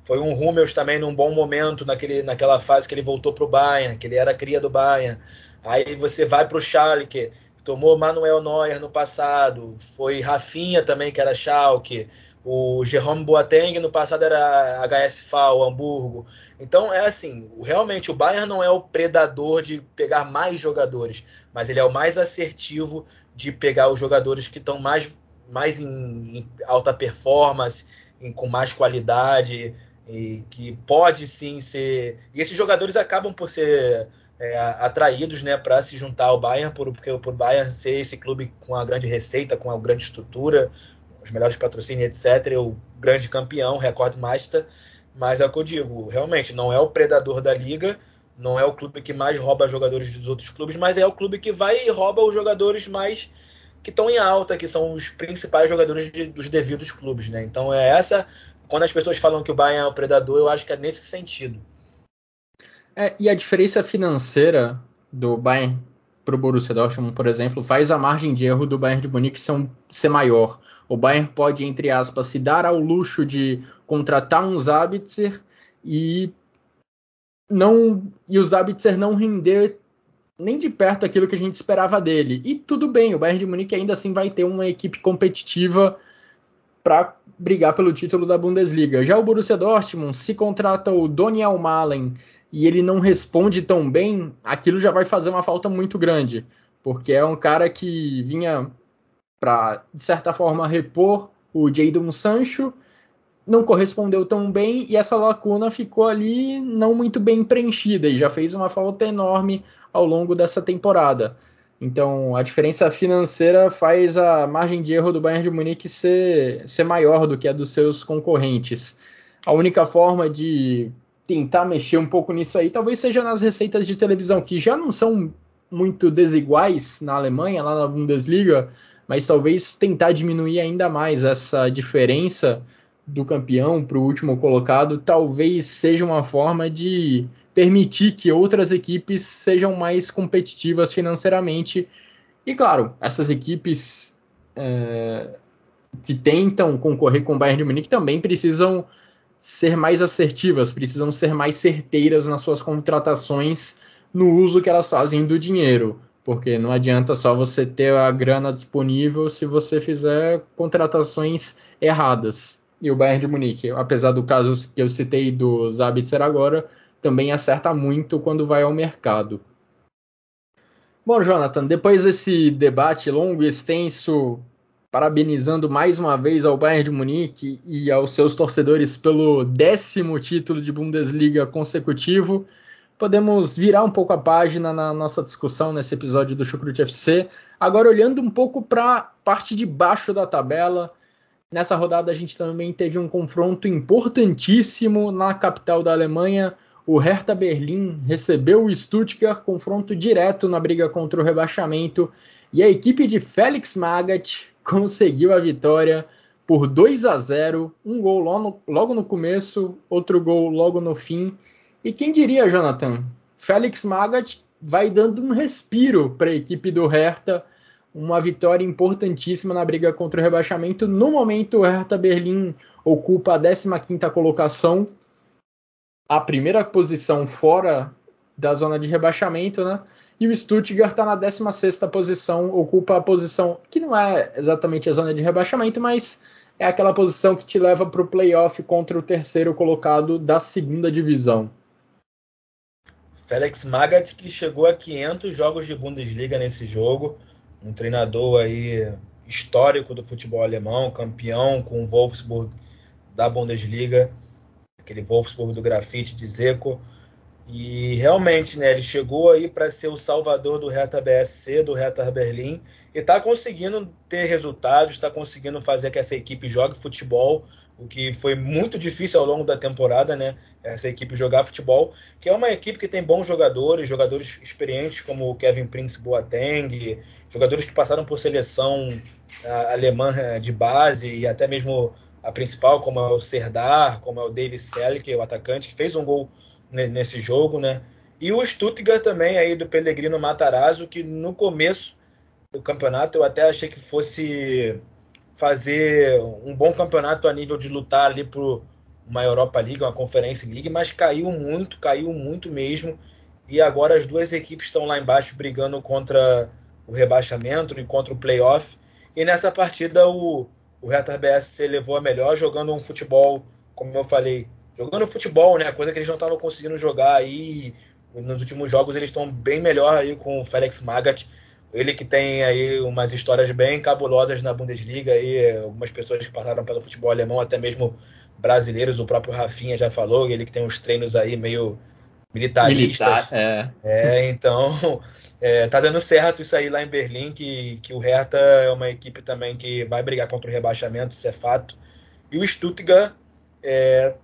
foi um Hummels também num bom momento naquele, naquela fase que ele voltou para o Bayern, que ele era cria do Bayern. Aí você vai para o Schalke, tomou Manuel Neuer no passado, foi Rafinha também que era Schalke, o Jerome Boateng no passado era HSV, Hamburgo. Então é assim, realmente o Bayern não é o predador de pegar mais jogadores, mas ele é o mais assertivo de pegar os jogadores que estão mais mais em, em alta performance, em, com mais qualidade, e que pode sim ser. E esses jogadores acabam por ser é, atraídos né, para se juntar ao Bayern, por, porque o Bayern ser esse clube com a grande receita, com a grande estrutura, os melhores patrocínios, etc., o grande campeão, recorde master. Mas é o que eu digo, realmente, não é o predador da liga, não é o clube que mais rouba jogadores dos outros clubes, mas é o clube que vai e rouba os jogadores mais que estão em alta, que são os principais jogadores de, dos devidos clubes, né? Então é essa. Quando as pessoas falam que o Bayern é o predador, eu acho que é nesse sentido. É, e a diferença financeira do Bayern para o Borussia Dortmund, por exemplo, faz a margem de erro do Bayern de Munique ser, um, ser maior. O Bayern pode, entre aspas, se dar ao luxo de contratar um Zabitzer e não e o Zabitzer não render nem de perto aquilo que a gente esperava dele. E tudo bem, o Bayern de Munique ainda assim vai ter uma equipe competitiva para brigar pelo título da Bundesliga. Já o Borussia Dortmund, se contrata o Doniel Malen e ele não responde tão bem, aquilo já vai fazer uma falta muito grande, porque é um cara que vinha para, de certa forma, repor o Jadon Sancho, não correspondeu tão bem e essa lacuna ficou ali não muito bem preenchida e já fez uma falta enorme ao longo dessa temporada. Então, a diferença financeira faz a margem de erro do Bayern de Munique ser, ser maior do que a dos seus concorrentes. A única forma de tentar mexer um pouco nisso aí talvez seja nas receitas de televisão, que já não são muito desiguais na Alemanha, lá na Bundesliga, mas talvez tentar diminuir ainda mais essa diferença do campeão para o último colocado, talvez seja uma forma de permitir que outras equipes sejam mais competitivas financeiramente. E claro, essas equipes é, que tentam concorrer com o Bayern de Munique também precisam ser mais assertivas, precisam ser mais certeiras nas suas contratações no uso que elas fazem do dinheiro, porque não adianta só você ter a grana disponível se você fizer contratações erradas. E o Bayern de Munique, apesar do caso que eu citei do Zabitzer agora, também acerta muito quando vai ao mercado. Bom, Jonathan, depois desse debate longo e extenso, parabenizando mais uma vez ao Bayern de Munique e aos seus torcedores pelo décimo título de Bundesliga consecutivo, podemos virar um pouco a página na nossa discussão nesse episódio do Chucrute FC. Agora, olhando um pouco para a parte de baixo da tabela, nessa rodada a gente também teve um confronto importantíssimo na capital da Alemanha. O Hertha Berlim recebeu o Stuttgart, confronto direto na briga contra o rebaixamento, e a equipe de Felix Magath conseguiu a vitória por 2 a 0, um gol logo no, logo no começo, outro gol logo no fim. E quem diria, Jonathan? Felix Magath vai dando um respiro para a equipe do Hertha, uma vitória importantíssima na briga contra o rebaixamento. No momento, o Hertha Berlim ocupa a 15ª colocação a primeira posição fora da zona de rebaixamento, né? E o Stuttgart está na 16 posição, ocupa a posição que não é exatamente a zona de rebaixamento, mas é aquela posição que te leva para o playoff contra o terceiro colocado da segunda divisão. Felix Magath que chegou a 500 jogos de Bundesliga nesse jogo, um treinador aí histórico do futebol alemão, campeão com o Wolfsburg da Bundesliga aquele Wolfsburg do grafite de Zeco. E realmente, né, ele chegou aí para ser o salvador do Hertha BSC, do Hertha Berlim, e está conseguindo ter resultados, está conseguindo fazer que essa equipe jogue futebol, o que foi muito difícil ao longo da temporada, né? Essa equipe jogar futebol, que é uma equipe que tem bons jogadores, jogadores experientes como o Kevin Prince Boateng, jogadores que passaram por seleção alemã eh, de base e até mesmo a principal, como é o Serdar, como é o David Selke, o atacante, que fez um gol nesse jogo, né? E o Stuttgart também aí do Pellegrino Matarazzo, que no começo do campeonato eu até achei que fosse fazer um bom campeonato a nível de lutar ali por uma Europa League, uma Conference League, mas caiu muito, caiu muito mesmo. E agora as duas equipes estão lá embaixo brigando contra o rebaixamento e contra o playoff. E nessa partida o, o Hertha BSC levou a melhor, jogando um futebol, como eu falei, jogando futebol, né? Coisa que eles não estavam conseguindo jogar aí. Nos últimos jogos eles estão bem melhor aí com o Felix Magath ele que tem aí umas histórias bem cabulosas na Bundesliga, aí, algumas pessoas que passaram pelo futebol alemão, até mesmo brasileiros, o próprio Rafinha já falou, ele que tem uns treinos aí meio militaristas. Militar, é. é, então [LAUGHS] é, tá dando certo isso aí lá em Berlim, que, que o Hertha é uma equipe também que vai brigar contra o rebaixamento, isso é fato. E o Stuttgart é,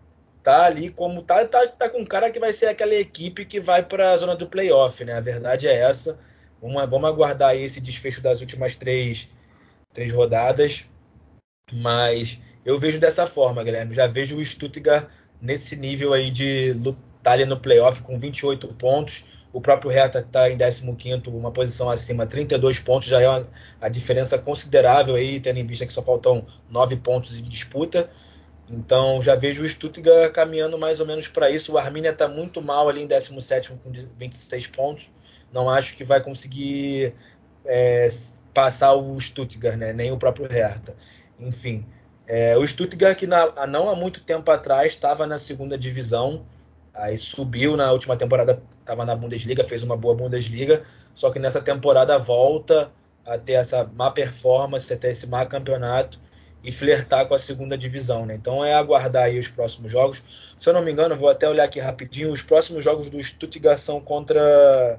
tá ali como tá, tá, tá com um cara que vai ser aquela equipe que vai para a zona do playoff, né? A verdade é essa. Vamos, vamos aguardar esse desfecho das últimas três, três rodadas. Mas eu vejo dessa forma, Guilherme. Já vejo o Stuttgart nesse nível aí de lutar ali no playoff com 28 pontos. O próprio Hertha está em 15º, uma posição acima, 32 pontos, já é uma, a diferença considerável aí, tendo em vista que só faltam 9 pontos de disputa. Então já vejo o Stuttgart caminhando mais ou menos para isso. O Arminia está muito mal ali em 17º com 26 pontos não acho que vai conseguir é, passar o Stuttgart, né? nem o próprio Hertha. Enfim, é, o Stuttgart que na, não há muito tempo atrás estava na segunda divisão, aí subiu na última temporada, estava na Bundesliga, fez uma boa Bundesliga, só que nessa temporada volta a ter essa má performance, a ter esse má campeonato e flertar com a segunda divisão, né? Então é aguardar aí os próximos jogos. Se eu não me engano, vou até olhar aqui rapidinho, os próximos jogos do Stuttgart são contra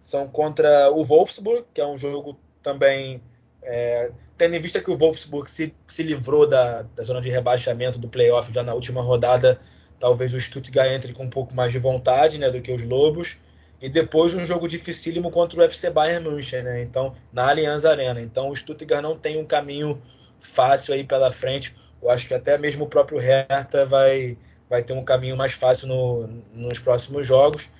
são contra o Wolfsburg, que é um jogo também. É, tendo em vista que o Wolfsburg se, se livrou da, da zona de rebaixamento do playoff já na última rodada, talvez o Stuttgart entre com um pouco mais de vontade né, do que os Lobos. E depois um jogo dificílimo contra o FC Bayern München, né? Então, na Allianz Arena. Então, o Stuttgart não tem um caminho fácil aí pela frente. Eu acho que até mesmo o próprio Hertha vai, vai ter um caminho mais fácil no, nos próximos jogos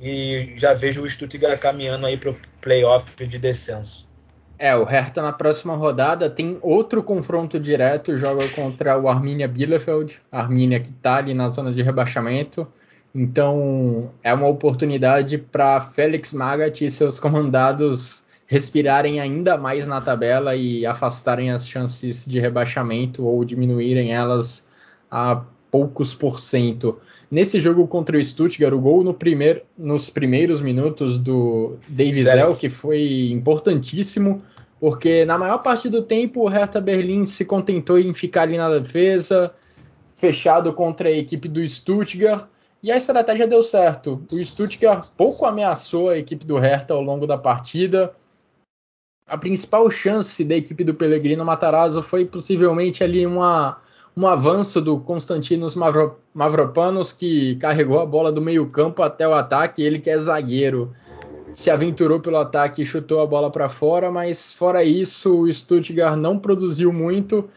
e já vejo o Stuttgart caminhando aí para o playoff de descenso. É, o Hertha na próxima rodada tem outro confronto direto, joga contra o Arminia Bielefeld, Arminia que está ali na zona de rebaixamento. Então é uma oportunidade para Félix Magath e seus comandados respirarem ainda mais na tabela e afastarem as chances de rebaixamento ou diminuírem elas a poucos por cento. Nesse jogo contra o Stuttgart, o gol no primeir, nos primeiros minutos do David Zell, que foi importantíssimo, porque na maior parte do tempo o Hertha Berlim se contentou em ficar ali na defesa, fechado contra a equipe do Stuttgart, e a estratégia deu certo. O Stuttgart pouco ameaçou a equipe do Hertha ao longo da partida. A principal chance da equipe do Pellegrino Matarazzo foi possivelmente ali uma um avanço do Constantinos Mavro, Mavropanos, que carregou a bola do meio-campo até o ataque. Ele que é zagueiro, se aventurou pelo ataque e chutou a bola para fora, mas fora isso, o Stuttgart não produziu muito.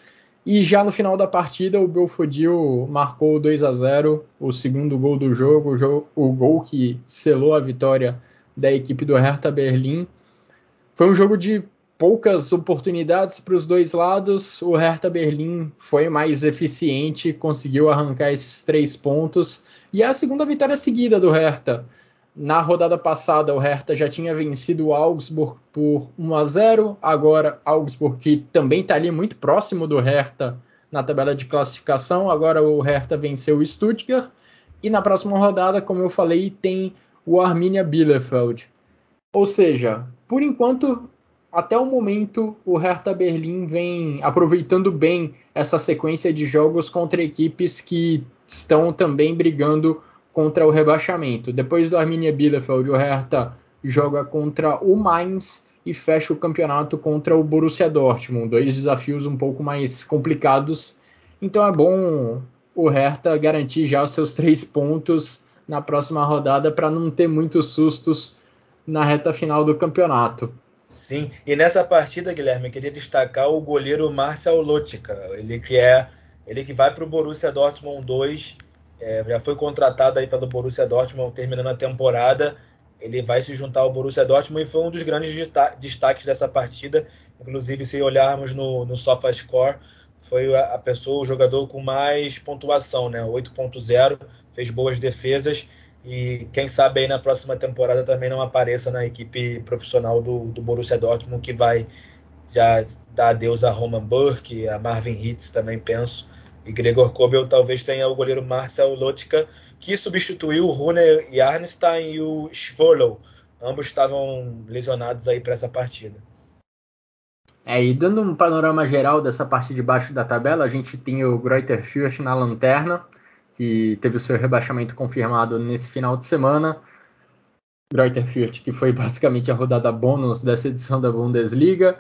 E já no final da partida, o Belfodil marcou 2 a 0, o segundo gol do jogo, o, jogo, o gol que selou a vitória da equipe do Hertha Berlim. Foi um jogo de poucas oportunidades para os dois lados. O Hertha Berlim foi mais eficiente, conseguiu arrancar esses três pontos. E é a segunda vitória seguida do Hertha. Na rodada passada, o Hertha já tinha vencido o Augsburg por 1 a 0. Agora, Augsburg, que também está ali muito próximo do Hertha na tabela de classificação. Agora, o Hertha venceu o Stuttgart. E na próxima rodada, como eu falei, tem o Arminia Bielefeld. Ou seja, por enquanto, até o momento, o Hertha Berlim vem aproveitando bem essa sequência de jogos contra equipes que estão também brigando contra o rebaixamento. Depois do Arminia Bielefeld, o Hertha joga contra o Mainz e fecha o campeonato contra o Borussia Dortmund. Dois desafios um pouco mais complicados Então é bom o Hertha garantir já os seus três pontos na próxima rodada para não ter muitos sustos na reta final do campeonato. Sim, e nessa partida, Guilherme, eu queria destacar o goleiro Marcel Lotka, ele que é ele que vai para o Borussia Dortmund 2, é, já foi contratado aí pelo Borussia Dortmund terminando a temporada, ele vai se juntar ao Borussia Dortmund e foi um dos grandes destaques dessa partida, inclusive se olharmos no, no SofaScore, foi a, a pessoa, o jogador com mais pontuação, né, 8.0, fez boas defesas, e quem sabe aí na próxima temporada também não apareça na equipe profissional do, do Borussia Dortmund, que vai já dar adeus a Roman Burke, a Marvin Hitz também penso, e Gregor Kobel talvez tenha o goleiro Marcel Lotka, que substituiu o Rune Jarnstein e o Schwolow. Ambos estavam lesionados aí para essa partida. É, e dando um panorama geral dessa parte de baixo da tabela, a gente tem o Greuther Fürth na lanterna, que teve o seu rebaixamento confirmado nesse final de semana. Greuther que foi [LAUGHS] basicamente a rodada bônus dessa edição da Bundesliga.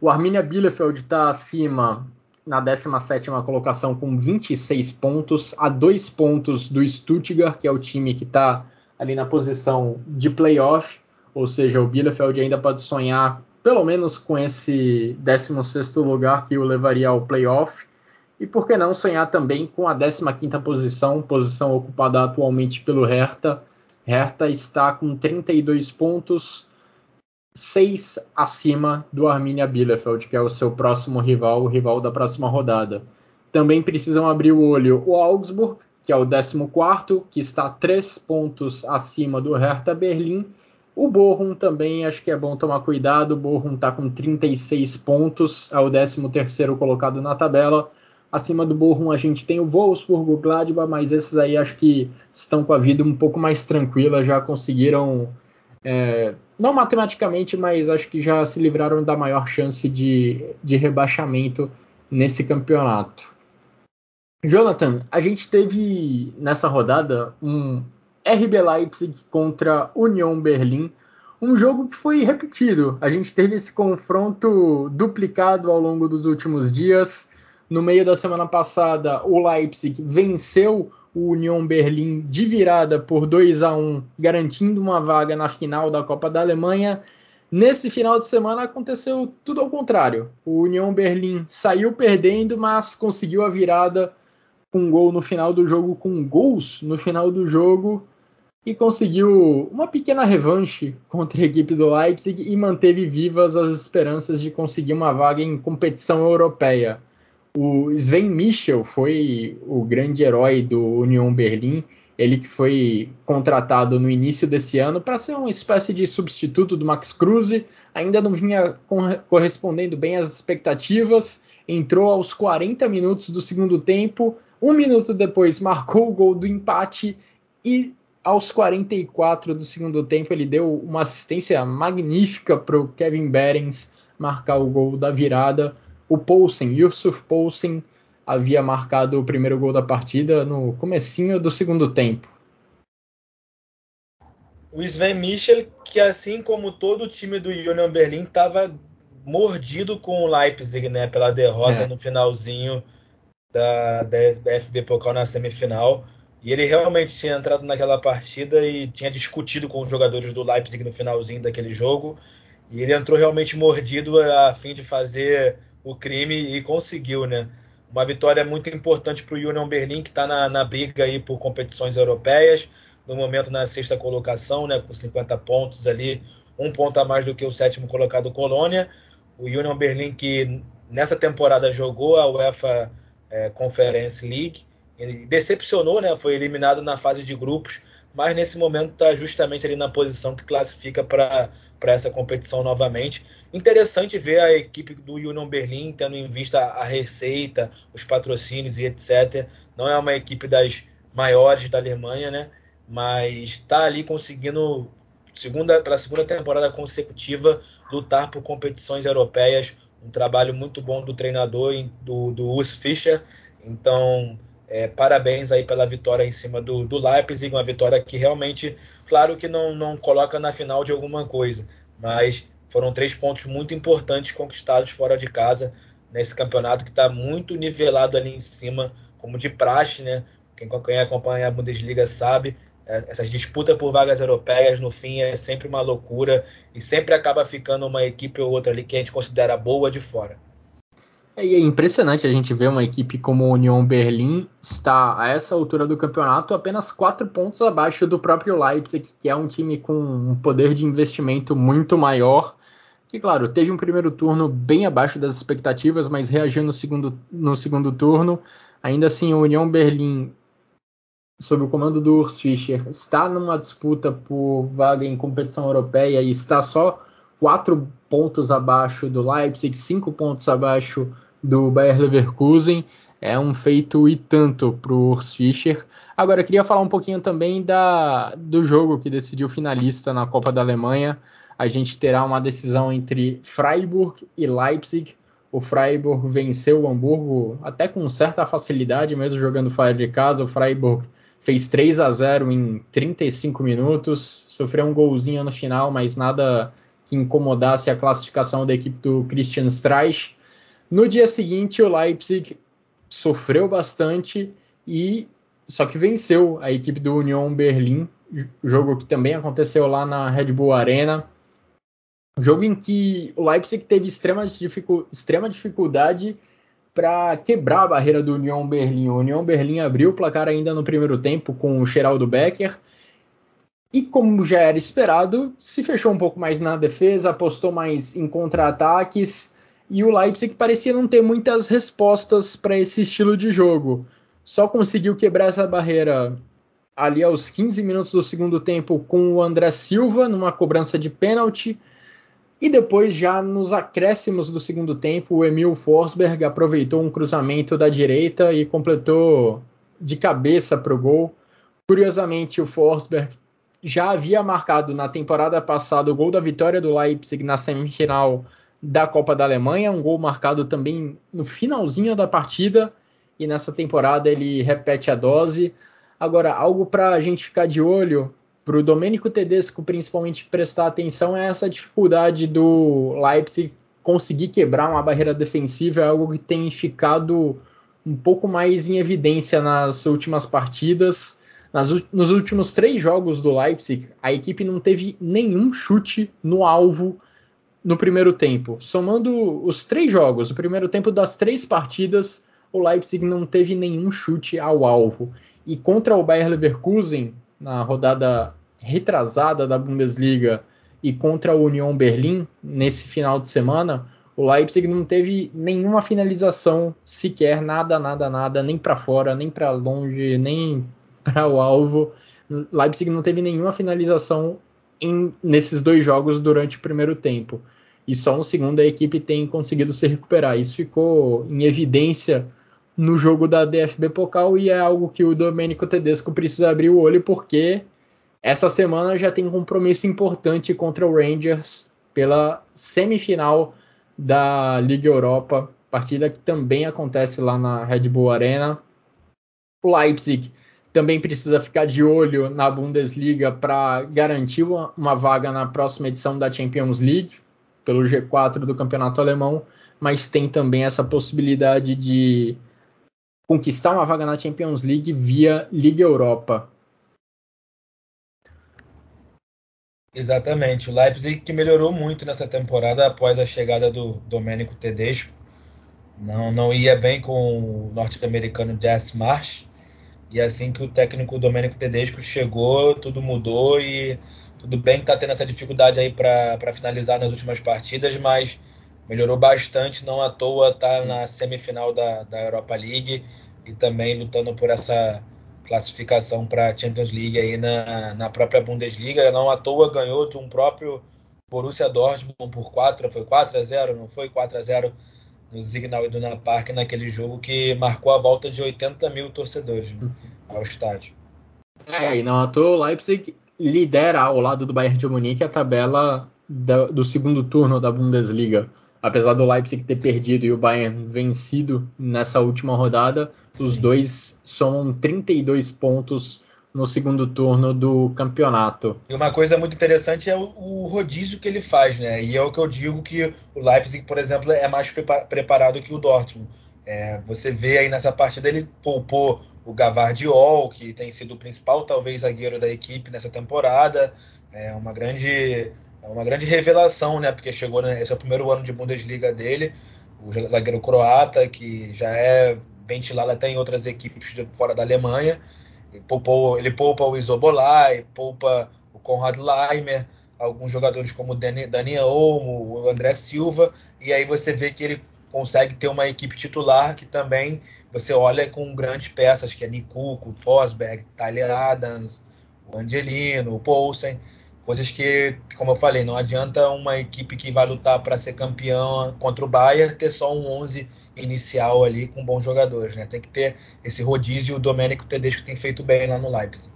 O Arminia Bielefeld está acima na 17ª colocação com 26 pontos, a dois pontos do Stuttgart, que é o time que está ali na posição de playoff, ou seja, o Bielefeld ainda pode sonhar pelo menos com esse 16º lugar que o levaria ao playoff. E por que não sonhar também com a 15ª posição, posição ocupada atualmente pelo Hertha. Hertha está com 32 pontos, 6 acima do Arminia Bielefeld, que é o seu próximo rival, o rival da próxima rodada. Também precisam abrir o olho o Augsburg, que é o 14º, que está 3 pontos acima do Hertha Berlim. O Bochum também acho que é bom tomar cuidado. O Bochum está com 36 pontos, é o 13º colocado na tabela. Acima do Bochum a gente tem o Wolfsburg, o Gladbach, mas esses aí acho que estão com a vida um pouco mais tranquila, já conseguiram, é, não matematicamente, mas acho que já se livraram da maior chance de, de rebaixamento nesse campeonato. Jonathan, a gente teve nessa rodada um RB Leipzig contra Union Berlim, um jogo que foi repetido. A gente teve esse confronto duplicado ao longo dos últimos dias. No meio da semana passada, o Leipzig venceu o Union Berlim de virada por 2 a 1, garantindo uma vaga na final da Copa da Alemanha. Nesse final de semana aconteceu tudo ao contrário. O Union Berlim saiu perdendo, mas conseguiu a virada com um gol no final do jogo, com gols no final do jogo e conseguiu uma pequena revanche contra a equipe do Leipzig e manteve vivas as esperanças de conseguir uma vaga em competição europeia. O Sven Michel foi o grande herói do Union Berlim, ele que foi contratado no início desse ano para ser uma espécie de substituto do Max Kruse, ainda não vinha correspondendo bem às expectativas, entrou aos 40 minutos do segundo tempo, um minuto depois marcou o gol do empate. E aos 44 do segundo tempo ele deu uma assistência magnífica para o Kevin Behrens marcar o gol da virada o Poulsen, Yusuf Poulsen, havia marcado o primeiro gol da partida no comecinho do segundo tempo. O Sven Michel, que assim como todo o time do Union Berlin, estava mordido com o Leipzig, né, pela derrota é. no finalzinho da, da, da FB Pokal na semifinal. E ele realmente tinha entrado naquela partida e tinha discutido com os jogadores do Leipzig no finalzinho daquele jogo. E ele entrou realmente mordido a fim de fazer o crime e conseguiu, né? Uma vitória muito importante para o Union Berlin, que está na, na, briga aí por competições europeias, no momento na sexta colocação, né, com 50 pontos ali, um ponto a mais do que o sétimo colocado Colônia. O Union Berlin que nessa temporada jogou a UEFA é, Conference League, decepcionou, né, foi eliminado na fase de grupos, mas nesse momento está justamente ali na posição que classifica para essa competição novamente. Interessante ver a equipe do Union Berlin tendo em vista a receita, os patrocínios e etc. Não é uma equipe das maiores da Alemanha, né? Mas está ali conseguindo segunda pela segunda temporada consecutiva lutar por competições europeias. Um trabalho muito bom do treinador do, do Urs Fischer. Então, é, parabéns aí pela vitória em cima do, do Leipzig, uma vitória que realmente, claro que não, não coloca na final de alguma coisa, mas foram três pontos muito importantes conquistados fora de casa nesse campeonato que está muito nivelado ali em cima, como de praxe, né? Quem, acompanha a Bundesliga sabe, é, essas disputas por vagas europeias, no fim, é sempre uma loucura e sempre acaba ficando uma equipe ou outra ali que a gente considera boa de fora. É, e é impressionante a gente ver uma equipe como a União Berlim está a essa altura do campeonato apenas quatro pontos abaixo do próprio Leipzig, que é um time com um poder de investimento muito maior. Que, claro, teve um primeiro turno bem abaixo das expectativas, mas reagiu no segundo, no segundo turno. Ainda assim, a União Berlim, sob o comando do Urs Fischer, está numa disputa por vaga em competição europeia e está só quatro pontos abaixo do Leipzig, cinco pontos abaixo do Bayer Leverkusen. É um feito e tanto para o Urs Fischer. Agora, eu queria falar um pouquinho também da, do jogo que decidiu finalista na Copa da Alemanha. A gente terá uma decisão entre Freiburg e Leipzig. O Freiburg venceu o Hamburgo até com certa facilidade, mesmo jogando fora de casa. O Freiburg fez 3 a 0 em 35 minutos, sofreu um golzinho no final, mas nada que incomodasse a classificação da equipe do Christian Streich. No dia seguinte, o Leipzig sofreu bastante e só que venceu a equipe do Union Berlim, jogo que também aconteceu lá na Red Bull Arena. Jogo em que o Leipzig teve extrema, dificu extrema dificuldade para quebrar a barreira do Union Berlim. O Union Berlim abriu o placar ainda no primeiro tempo com o Geraldo Becker. E como já era esperado, se fechou um pouco mais na defesa, apostou mais em contra-ataques e o Leipzig parecia não ter muitas respostas para esse estilo de jogo. Só conseguiu quebrar essa barreira ali aos 15 minutos do segundo tempo com o André Silva numa cobrança de pênalti. E depois, já nos acréscimos do segundo tempo, o Emil Forsberg aproveitou um cruzamento da direita e completou de cabeça para o gol. Curiosamente, o Forsberg já havia marcado na temporada passada o gol da vitória do Leipzig na semifinal da Copa da Alemanha, um gol marcado também no finalzinho da partida, e nessa temporada ele repete a dose. Agora, algo para a gente ficar de olho, para o Domênico Tedesco principalmente prestar atenção, é essa dificuldade do Leipzig conseguir quebrar uma barreira defensiva, é algo que tem ficado um pouco mais em evidência nas últimas partidas. Nas, nos últimos três jogos do Leipzig, a equipe não teve nenhum chute no alvo no primeiro tempo. Somando os três jogos, o primeiro tempo das três partidas, o Leipzig não teve nenhum chute ao alvo. E contra o Bayer Leverkusen, na rodada retrasada da Bundesliga, e contra a Union Berlim, nesse final de semana, o Leipzig não teve nenhuma finalização sequer, nada, nada, nada, nem para fora, nem para longe, nem para o alvo. Leipzig não teve nenhuma finalização em, nesses dois jogos durante o primeiro tempo e só no segundo a equipe tem conseguido se recuperar. Isso ficou em evidência no jogo da DFB Pokal e é algo que o Domenico Tedesco precisa abrir o olho porque essa semana já tem um compromisso importante contra o Rangers pela semifinal da Liga Europa, partida que também acontece lá na Red Bull Arena. O Leipzig também precisa ficar de olho na Bundesliga para garantir uma, uma vaga na próxima edição da Champions League pelo G4 do campeonato alemão, mas tem também essa possibilidade de conquistar uma vaga na Champions League via Liga Europa. Exatamente, o Leipzig que melhorou muito nessa temporada após a chegada do Domenico Tedesco. Não, não ia bem com o norte-americano Jess Marsh. E assim que o técnico Domenico Tedesco chegou, tudo mudou e tudo bem que está tendo essa dificuldade aí para finalizar nas últimas partidas, mas melhorou bastante. Não à toa está na semifinal da, da Europa League e também lutando por essa classificação para a Champions League aí na, na própria Bundesliga. Não à toa ganhou de um próprio Borussia Dortmund por 4, foi 4 a 0, não foi 4 a 0 no Signal Iduna Park naquele jogo que marcou a volta de 80 mil torcedores né, ao estádio. É, e não à toa o Leipzig lidera ao lado do Bayern de Munique a tabela da, do segundo turno da Bundesliga. Apesar do Leipzig ter perdido e o Bayern vencido nessa última rodada, Sim. os dois somam 32 pontos no segundo turno do campeonato. E uma coisa muito interessante é o, o, rodízio que ele faz, né? E é o que eu digo que o Leipzig, por exemplo, é mais preparado que o Dortmund. É, você vê aí nessa partida ele poupou o Gavardiol, que tem sido o principal, talvez, zagueiro da equipe nessa temporada. É uma grande, é uma grande revelação, né? Porque chegou, né, esse é o primeiro ano de Bundesliga dele, o zagueiro croata, que já é ventilado até em outras equipes fora da Alemanha. Ele, poupou, ele poupa o Isobolai, poupa o Konrad Leimer, alguns jogadores como o Daniel Olmo, o André Silva, e aí você vê que ele consegue ter uma equipe titular que também você olha com grandes peças, que é Nikuko, Fosberg, Tyler Adams, o Angelino, o Poulsen, coisas que, como eu falei, não adianta uma equipe que vai lutar para ser campeã contra o Bayern ter só um 11 inicial ali com bons jogadores, né? Tem que ter esse rodízio o Domenico Tedesco tem feito bem lá no Leipzig.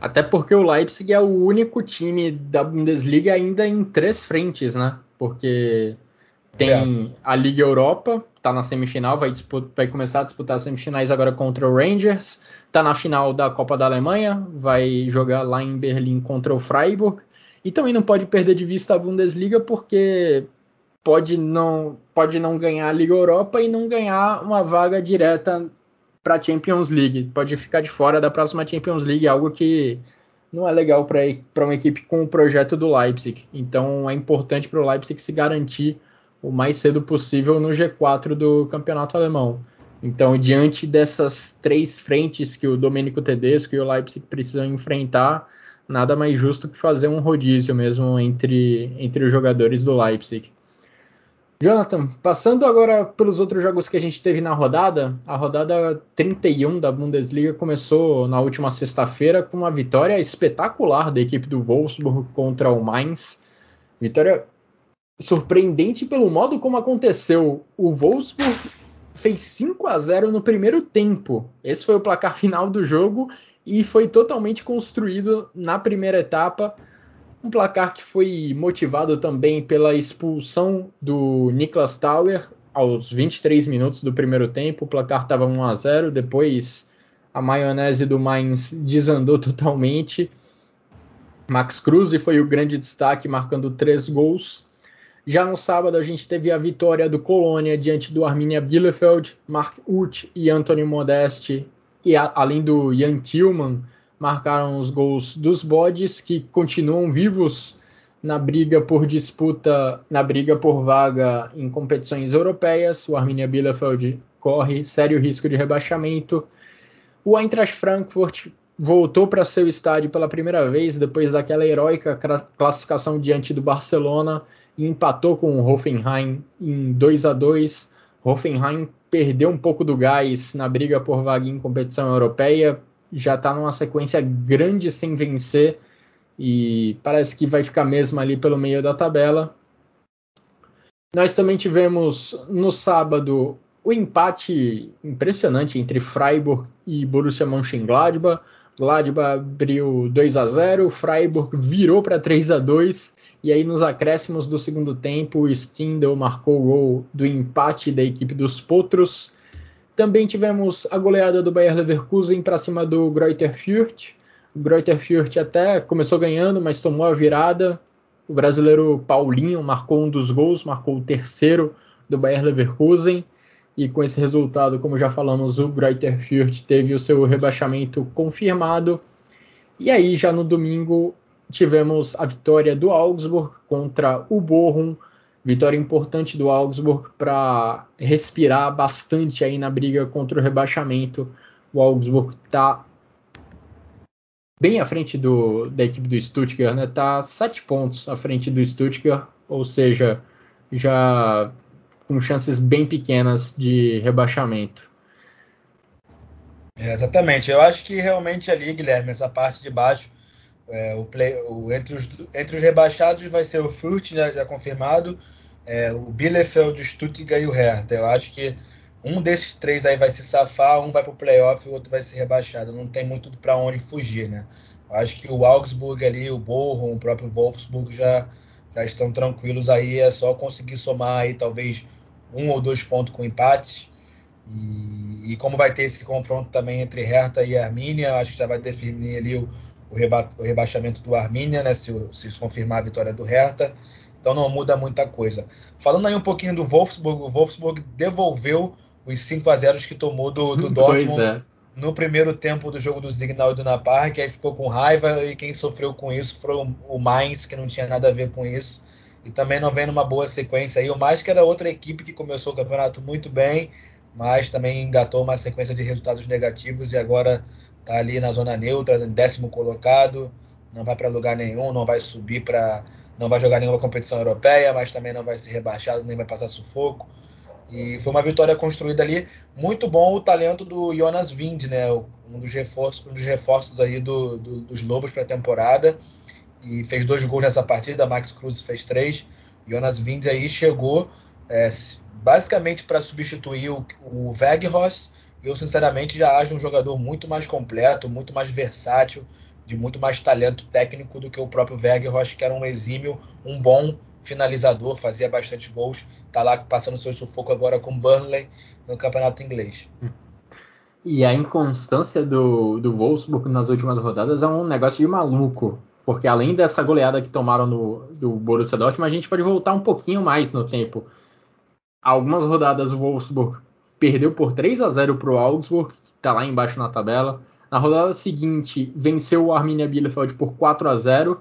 Até porque o Leipzig é o único time da Bundesliga ainda em três frentes, né? Porque tem é. a Liga Europa, tá na semifinal, vai, disputar, vai começar a disputar as semifinais agora contra o Rangers, tá na final da Copa da Alemanha, vai jogar lá em Berlim contra o Freiburg, e também não pode perder de vista a Bundesliga porque pode não, pode não ganhar a Liga Europa e não ganhar uma vaga direta para a Champions League. Pode ficar de fora da próxima Champions League, algo que não é legal para uma equipe com o projeto do Leipzig. Então é importante para o Leipzig se garantir o mais cedo possível no G4 do campeonato alemão. Então, diante dessas três frentes que o Domenico Tedesco e o Leipzig precisam enfrentar, nada mais justo que fazer um rodízio mesmo entre, entre os jogadores do Leipzig. Jonathan, passando agora pelos outros jogos que a gente teve na rodada, a rodada 31 da Bundesliga começou na última sexta-feira com uma vitória espetacular da equipe do Wolfsburg contra o Mainz. Vitória surpreendente pelo modo como aconteceu. O Wolfsburg fez 5 a 0 no primeiro tempo. Esse foi o placar [LAUGHS] final do jogo e foi totalmente construído na primeira etapa. Um placar que foi motivado também pela expulsão do Niklas Tauer aos 23 minutos do primeiro tempo. O placar estava 1 a 0. Depois a maionese do Mainz desandou [LAUGHS] totalmente. Max Cruz foi o grande destaque, marcando três gols. Já no sábado a gente teve a vitória do Colônia diante do Arminia Bielefeld, Mark Uth e Anthony Modeste, e a, além do Jan Tillman, marcaram os gols dos bodes que continuam vivos na briga por disputa, na briga por vaga em competições europeias. O Arminia Bielefeld corre sério risco de rebaixamento. O Eintracht Frankfurt voltou para seu estádio pela primeira vez depois daquela heróica classificação diante do Barcelona empatou com o Hoffenheim em 2 a 2. Hoffenheim perdeu um pouco do gás na briga por vaga em competição europeia, já está numa sequência grande sem vencer e parece que vai ficar mesmo ali pelo meio da tabela. Nós também tivemos no sábado o empate impressionante entre Freiburg e Borussia Mönchengladbach. Gladbach abriu 2 a 0, Freiburg virou para 3 a 2 e aí nos acréscimos do segundo tempo, o Stindl marcou o gol do empate da equipe dos Potros. Também tivemos a goleada do Bayer Leverkusen para cima do Greuther Fürth. O Greuther Fürth até começou ganhando, mas tomou a virada. O brasileiro Paulinho marcou um dos gols, marcou o terceiro do Bayer Leverkusen. E com esse resultado, como já falamos, o Greuther Fürth teve o seu rebaixamento confirmado. E aí, já no domingo, tivemos a vitória do Augsburg contra o Bochum. Vitória importante do Augsburg para respirar bastante aí na briga contra o rebaixamento. O Augsburg está bem à frente do, da equipe do Stuttgart, né? Tá sete pontos à frente do Stuttgart, ou seja, já com chances bem pequenas de rebaixamento. É, exatamente. Eu acho que realmente ali, Guilherme, essa parte de baixo, é, o play, o, entre, os, entre os rebaixados vai ser o Furt, já, confirmado, é, o Bielefeld, o Stuttgart e o Hertha. Eu acho que um desses três aí vai se safar, um vai para o playoff e o outro vai ser rebaixado. Não tem muito para onde fugir, né? Eu acho que o Augsburg ali, o Bochum, o próprio Wolfsburg já, já estão tranquilos aí. É só conseguir somar aí talvez um ou dois pontos com empate E, e, como vai ter esse confronto também entre Hertha e Armínia, acho que já vai definir ali o, o, reba, o rebaixamento do Armínia, né, se, se confirmar a vitória do Hertha. Então não muda muita coisa. Falando aí um pouquinho do Wolfsburg, o Wolfsburg devolveu os 5 a 0 que tomou do, do Dortmund é. no primeiro tempo do jogo do Signal Iduna Park, aí ficou com raiva e quem sofreu com isso foi o Mainz, que não tinha nada a ver com isso. E também não vem numa boa sequência aí. O Mainz que era outra equipe que começou o campeonato muito bem, mas também engatou uma sequência de resultados negativos e agora está ali na zona neutra, décimo colocado, não vai para lugar nenhum, não vai subir para não vai jogar nenhuma competição europeia, mas também não vai ser rebaixado, nem vai passar sufoco. E foi uma vitória construída ali. Muito bom o talento do Jonas Wind, né? Um dos reforços, um dos reforços aí do, do, dos Lobos para a temporada. E fez dois gols nessa partida. Max Cruz fez três. Jonas Wind aí chegou é, basicamente para substituir o, o Weghorst. Eu sinceramente já acho um jogador muito mais completo, muito mais versátil de muito mais talento técnico do que o próprio Weghorst, que era um exímio, um bom finalizador, fazia bastante gols, está lá passando seu sufoco agora com Burnley no campeonato inglês. E a inconstância do, do Wolfsburg nas últimas rodadas é um negócio de maluco, porque além dessa goleada que tomaram no, do Borussia Dortmund, a gente pode voltar um pouquinho mais no tempo. Algumas rodadas o Wolfsburg perdeu por 3 a 0 para o Augsburg, que está lá embaixo na tabela. Na rodada seguinte, venceu o Arminia Bielefeld por 4 a 0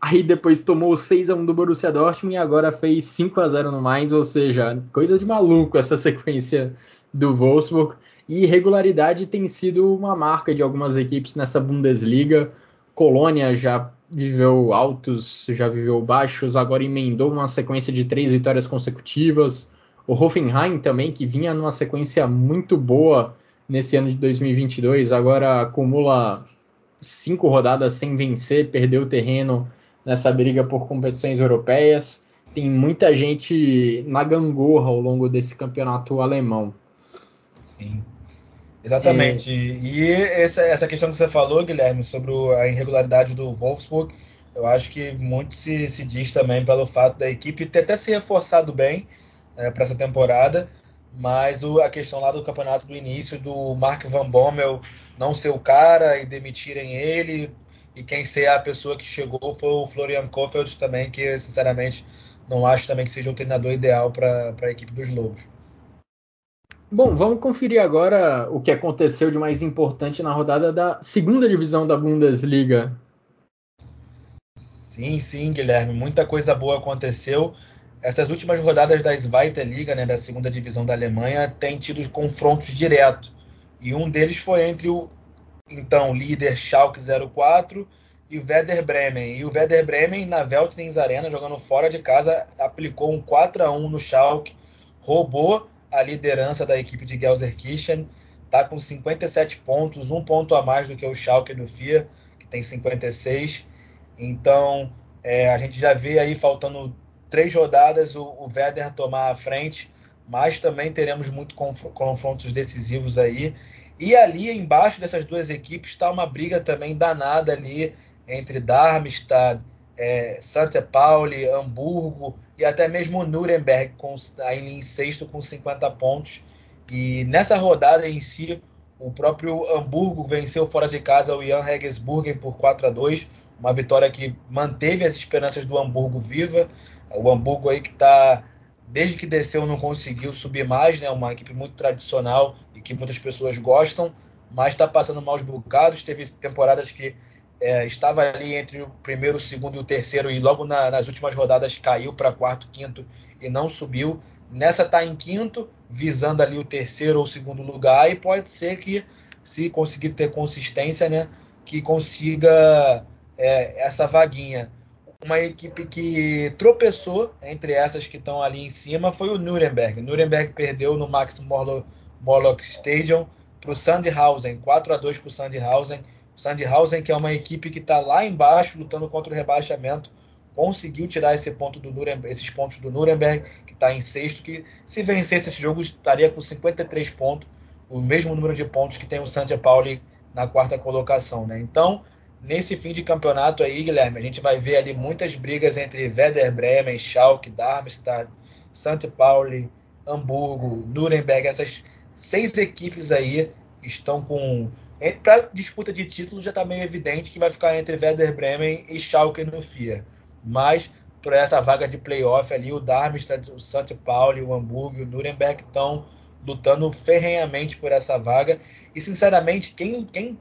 Aí depois tomou 6 a 1 do Borussia Dortmund e agora fez 5 a 0 no mais, ou seja, coisa de maluco essa [LAUGHS] sequência do Wolfsburg. E regularidade tem sido uma marca de algumas equipes nessa Bundesliga. Colônia já viveu altos, já viveu baixos, agora emendou uma sequência de três vitórias consecutivas. O Hoffenheim também, que vinha numa sequência muito boa nesse ano de 2022, agora acumula cinco rodadas sem vencer, perdeu terreno nessa briga por competições europeias. Tem muita gente na gangorra ao longo desse campeonato alemão. Sim, exatamente. É... E essa, essa questão que você falou, Guilherme, sobre a irregularidade do Wolfsburg, eu acho que muito se, se diz também pelo fato da equipe ter até se reforçado bem é, para essa temporada, mas o, a questão lá do campeonato do início do Mark Van Bommel não ser o cara e demitirem ele, e quem ser a pessoa que chegou foi o Florian Kofeld também, que sinceramente não acho também que seja o treinador ideal para a equipe dos Lobos. Bom, vamos conferir agora o que aconteceu de mais importante na rodada da segunda divisão da Bundesliga. Sim, sim, Guilherme, muita coisa boa aconteceu essas últimas rodadas da Zweite Liga, né, da segunda divisão da Alemanha, têm tido confrontos diretos. E um deles foi entre o então líder Schalke 04 e o Werder Bremen. E o Werder Bremen, na Veltins Arena, jogando fora de casa, aplicou um 4 a 1 no Schalke, roubou a liderança da equipe de Gelsenkirchen, está com 57 pontos, um ponto a mais do que o Schalke do FIA, que tem 56. Então, é, a gente já vê aí faltando três rodadas o, o Werder tomar a frente, mas também teremos muito confrontos decisivos aí. E ali embaixo dessas duas equipes está uma briga também danada ali entre Darmstadt, é, Santa Pauli, Hamburgo e até mesmo Nuremberg com, aí em sexto com 50 pontos. E nessa rodada em si, o próprio Hamburgo venceu fora de casa o Jan Regensburgen por 4 a 2 uma vitória que manteve as esperanças do Hamburgo viva. O Hamburgo aí que está, desde que desceu, não conseguiu subir mais, né? Uma equipe muito tradicional e que muitas pessoas gostam, mas está passando maus bocados. Teve temporadas que é, estava ali entre o primeiro, o segundo e o terceiro, e logo na, nas últimas rodadas caiu para quarto, quinto e não subiu. Nessa está em quinto, visando ali o terceiro ou segundo lugar, e pode ser que, se conseguir ter consistência, né, que consiga é, essa vaguinha uma equipe que tropeçou entre essas que estão ali em cima foi o Nuremberg. Nuremberg perdeu no Max Morlock Stadium para o Sandhausen, 4 a 2 para o Sandhausen. O Sandhausen, que é uma equipe que está lá embaixo lutando contra o rebaixamento, conseguiu tirar esse ponto do Nuremberg, esses pontos do Nuremberg, que está em sexto, que se vencesse esse jogo estaria com 53 pontos, o mesmo número de pontos que tem o Santa Pauli na quarta colocação. Né? Então, nesse fim de campeonato aí, Guilherme, a gente vai ver ali muitas brigas entre Werder Bremen, Schalke, Darmstadt, St. Pauli, Hamburgo, Nuremberg, essas seis equipes aí estão com para disputa de título já está meio evidente que vai ficar entre Werder Bremen e Schalke no FIA. Mas por essa vaga de playoff ali, o Darmstadt, o St. Pauli, o Hamburgo o Nuremberg estão lutando ferrenhamente por essa vaga. E, sinceramente, quem, quem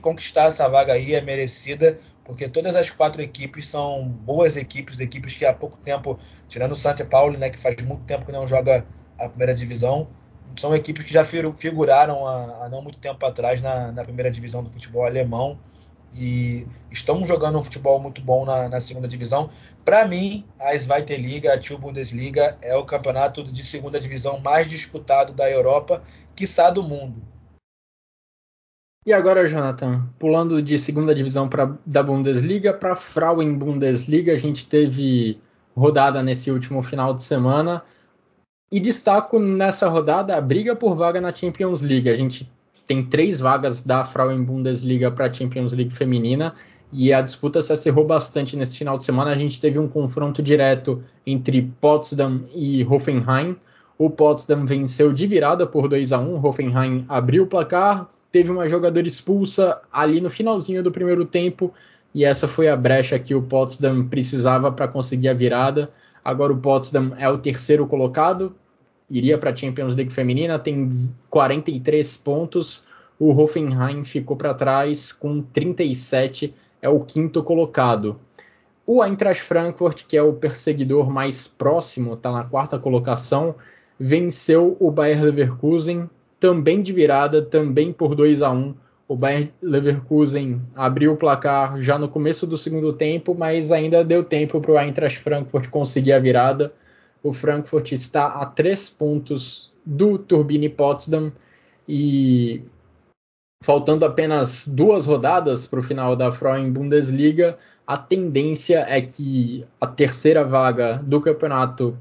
conquistar essa vaga aí é merecida, porque todas as quatro equipes são boas equipes, equipes que há pouco tempo, tirando o St. Pauli, né, que faz muito tempo que não joga a primeira divisão, são equipes que já figuraram há, há não muito tempo atrás na, na primeira divisão do futebol alemão e estão jogando um futebol muito bom na, na segunda divisão. Para mim, a Zweite Liga, a Two Bundesliga, é o campeonato de segunda divisão mais disputado da Europa, quiçá do mundo. E agora, Jonathan, pulando de segunda divisão pra, da Bundesliga para Frauen Bundesliga, a gente teve rodada nesse último final de semana. E destaco nessa rodada a briga por vaga na Champions League. A gente tem três vagas da Frauen Bundesliga para a Champions League feminina e a disputa se acirrou bastante nesse final de semana. A gente teve um confronto direto entre Potsdam e Hoffenheim. O Potsdam venceu de virada por 2 a 1. Hoffenheim abriu o placar, teve uma jogadora expulsa ali no finalzinho do primeiro tempo e essa foi a brecha que o Potsdam precisava para conseguir a virada. Agora o Potsdam é o terceiro colocado, iria para a Champions League feminina, tem 43 pontos. O Hoffenheim ficou para trás com 37, é o quinto colocado. O Eintracht Frankfurt, que é o perseguidor mais próximo, está na quarta colocação, venceu o Bayer Leverkusen, também de virada, também por 2 a 1. O Bayer Leverkusen abriu o placar já no começo do segundo tempo, mas ainda deu tempo para o Eintracht Frankfurt conseguir a virada o Frankfurt está a três pontos do Turbine Potsdam e faltando apenas duas rodadas para o final da Frauen Bundesliga, a tendência é que a terceira vaga do campeonato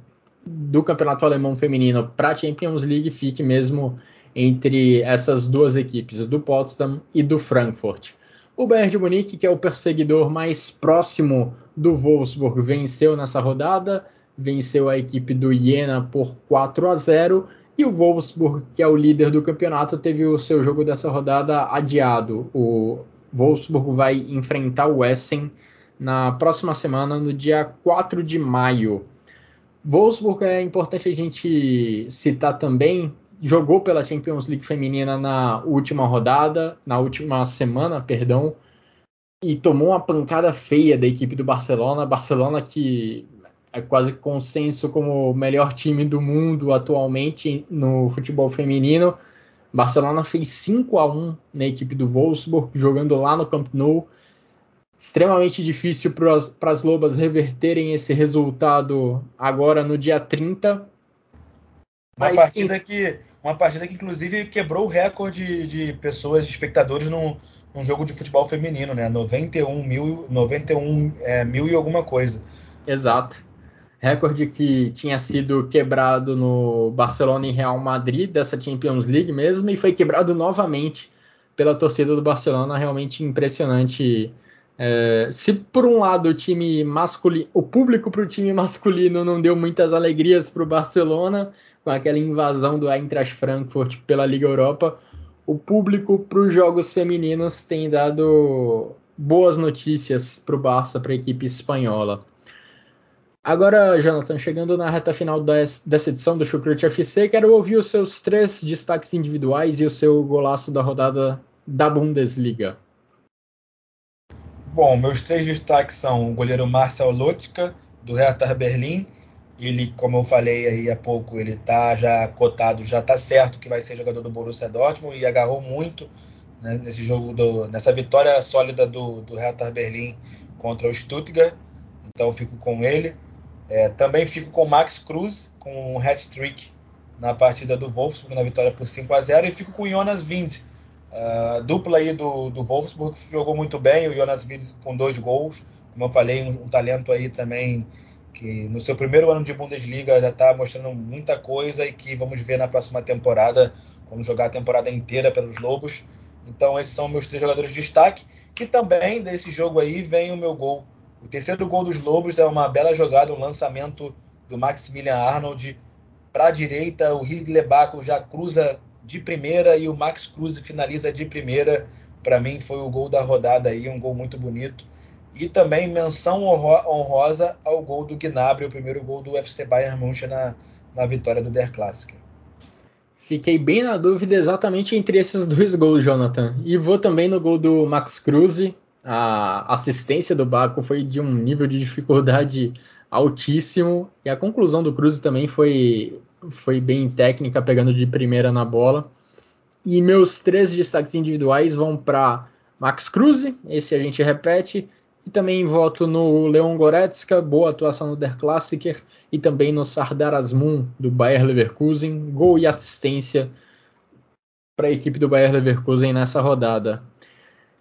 do campeonato alemão feminino para a Champions League fique mesmo entre essas duas equipes, do Potsdam e do Frankfurt. O Bayern de Munique, que é o perseguidor mais próximo do Wolfsburg, venceu nessa rodada venceu a equipe do Jena por 4 a 0 e o Wolfsburg, que é o líder do campeonato, teve o seu jogo dessa rodada adiado. O Wolfsburg vai enfrentar o Essen na próxima semana, no dia 4 de maio. Wolfsburg é importante a gente citar também, jogou pela Champions League feminina na última rodada, na última semana, perdão, e tomou uma pancada feia da equipe do Barcelona. Barcelona que é quase consenso como o melhor time do mundo atualmente no futebol feminino. Barcelona fez 5 a 1 na equipe do Wolfsburg, jogando lá no Camp Nou. Extremamente difícil para as Lobas reverterem esse resultado agora no dia 30. Uma Mas, partida, que, uma partida que, inclusive, quebrou o recorde de pessoas, de espectadores num, num jogo de futebol feminino, né? 91 mil, 91, é, mil e alguma coisa. Exato recorde que tinha sido quebrado no Barcelona e Real Madrid dessa Champions League mesmo e foi quebrado novamente pela torcida do Barcelona, realmente impressionante. É, se por um lado o time masculino, o público para o time masculino não deu muitas alegrias para o Barcelona com aquela invasão do Eintracht Frankfurt pela Liga Europa, o público para os jogos femininos tem dado boas notícias para o Barça, para a equipe espanhola. Agora, Jonathan, chegando na reta final dessa edição do Chucrute FC, quero ouvir os seus três destaques individuais e o seu golaço da rodada da Bundesliga. Bom, meus três destaques são o goleiro Marcel Lotka, do Hertha Berlim. Ele, como eu falei aí há pouco, ele está já cotado, já está certo que vai ser jogador do Borussia Dortmund e agarrou muito né, nesse jogo, do, nessa vitória sólida do, do Hertha Berlim contra o Stuttgart. Então fico com ele. É, também fico com Max Cruz, com um hat-trick na partida do Wolfsburg, na vitória por 5 a 0 e fico com Jonas Wind, uh, dupla aí do, do Wolfsburg, que jogou muito bem, o Jonas Wind com dois gols, como eu falei, um, um talento aí também que no seu primeiro ano de Bundesliga já está mostrando muita coisa e que vamos ver na próxima temporada, vamos jogar a temporada inteira pelos Lobos. Então esses são meus três jogadores de destaque, que também desse jogo aí vem o meu gol o terceiro gol dos Lobos é uma bela jogada, um lançamento do Maximilian Arnold para a direita. O Ridley Baco já cruza de primeira e o Max Cruz finaliza de primeira. Para mim foi o gol da rodada aí, um gol muito bonito. E também menção honrosa ao gol do Gnabry, o primeiro gol do UFC Bayern München na, na vitória do Der Klassiker. Fiquei bem na dúvida exatamente entre esses dois gols, Jonathan. E vou também no gol do Max Cruz. A assistência do Baco foi de um nível de dificuldade altíssimo. E a conclusão do Cruz também foi, foi bem técnica, pegando de primeira na bola. E meus três destaques individuais vão para Max Cruz, esse a gente repete, e também voto no Leon Goretzka, boa atuação no Der Klassiker, e também no Sardar Azmoun, do Bayer Leverkusen, gol e assistência para a equipe do Bayer Leverkusen nessa rodada.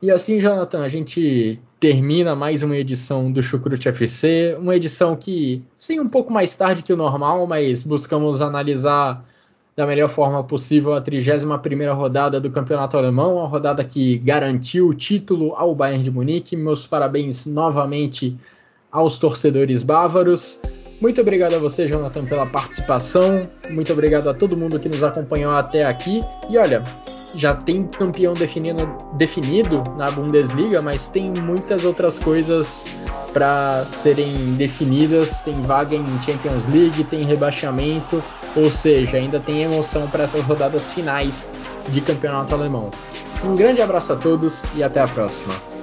E assim, Jonathan, a gente termina mais uma edição do Chucrute FC, uma edição que, sim, um pouco mais tarde que o normal, mas buscamos analisar da melhor forma possível a 31ª rodada do Campeonato Alemão, a rodada que garantiu o título ao Bayern de Munique. Meus parabéns novamente aos torcedores bávaros. Muito obrigado a você, Jonathan, pela participação. Muito obrigado a todo mundo que nos acompanhou até aqui. E olha, já tem campeão definido, definido na Bundesliga, mas tem muitas outras coisas para serem definidas. Tem vaga em Champions League, tem rebaixamento. Ou seja, ainda tem emoção para essas rodadas finais de campeonato alemão. Um grande abraço a todos e até a próxima.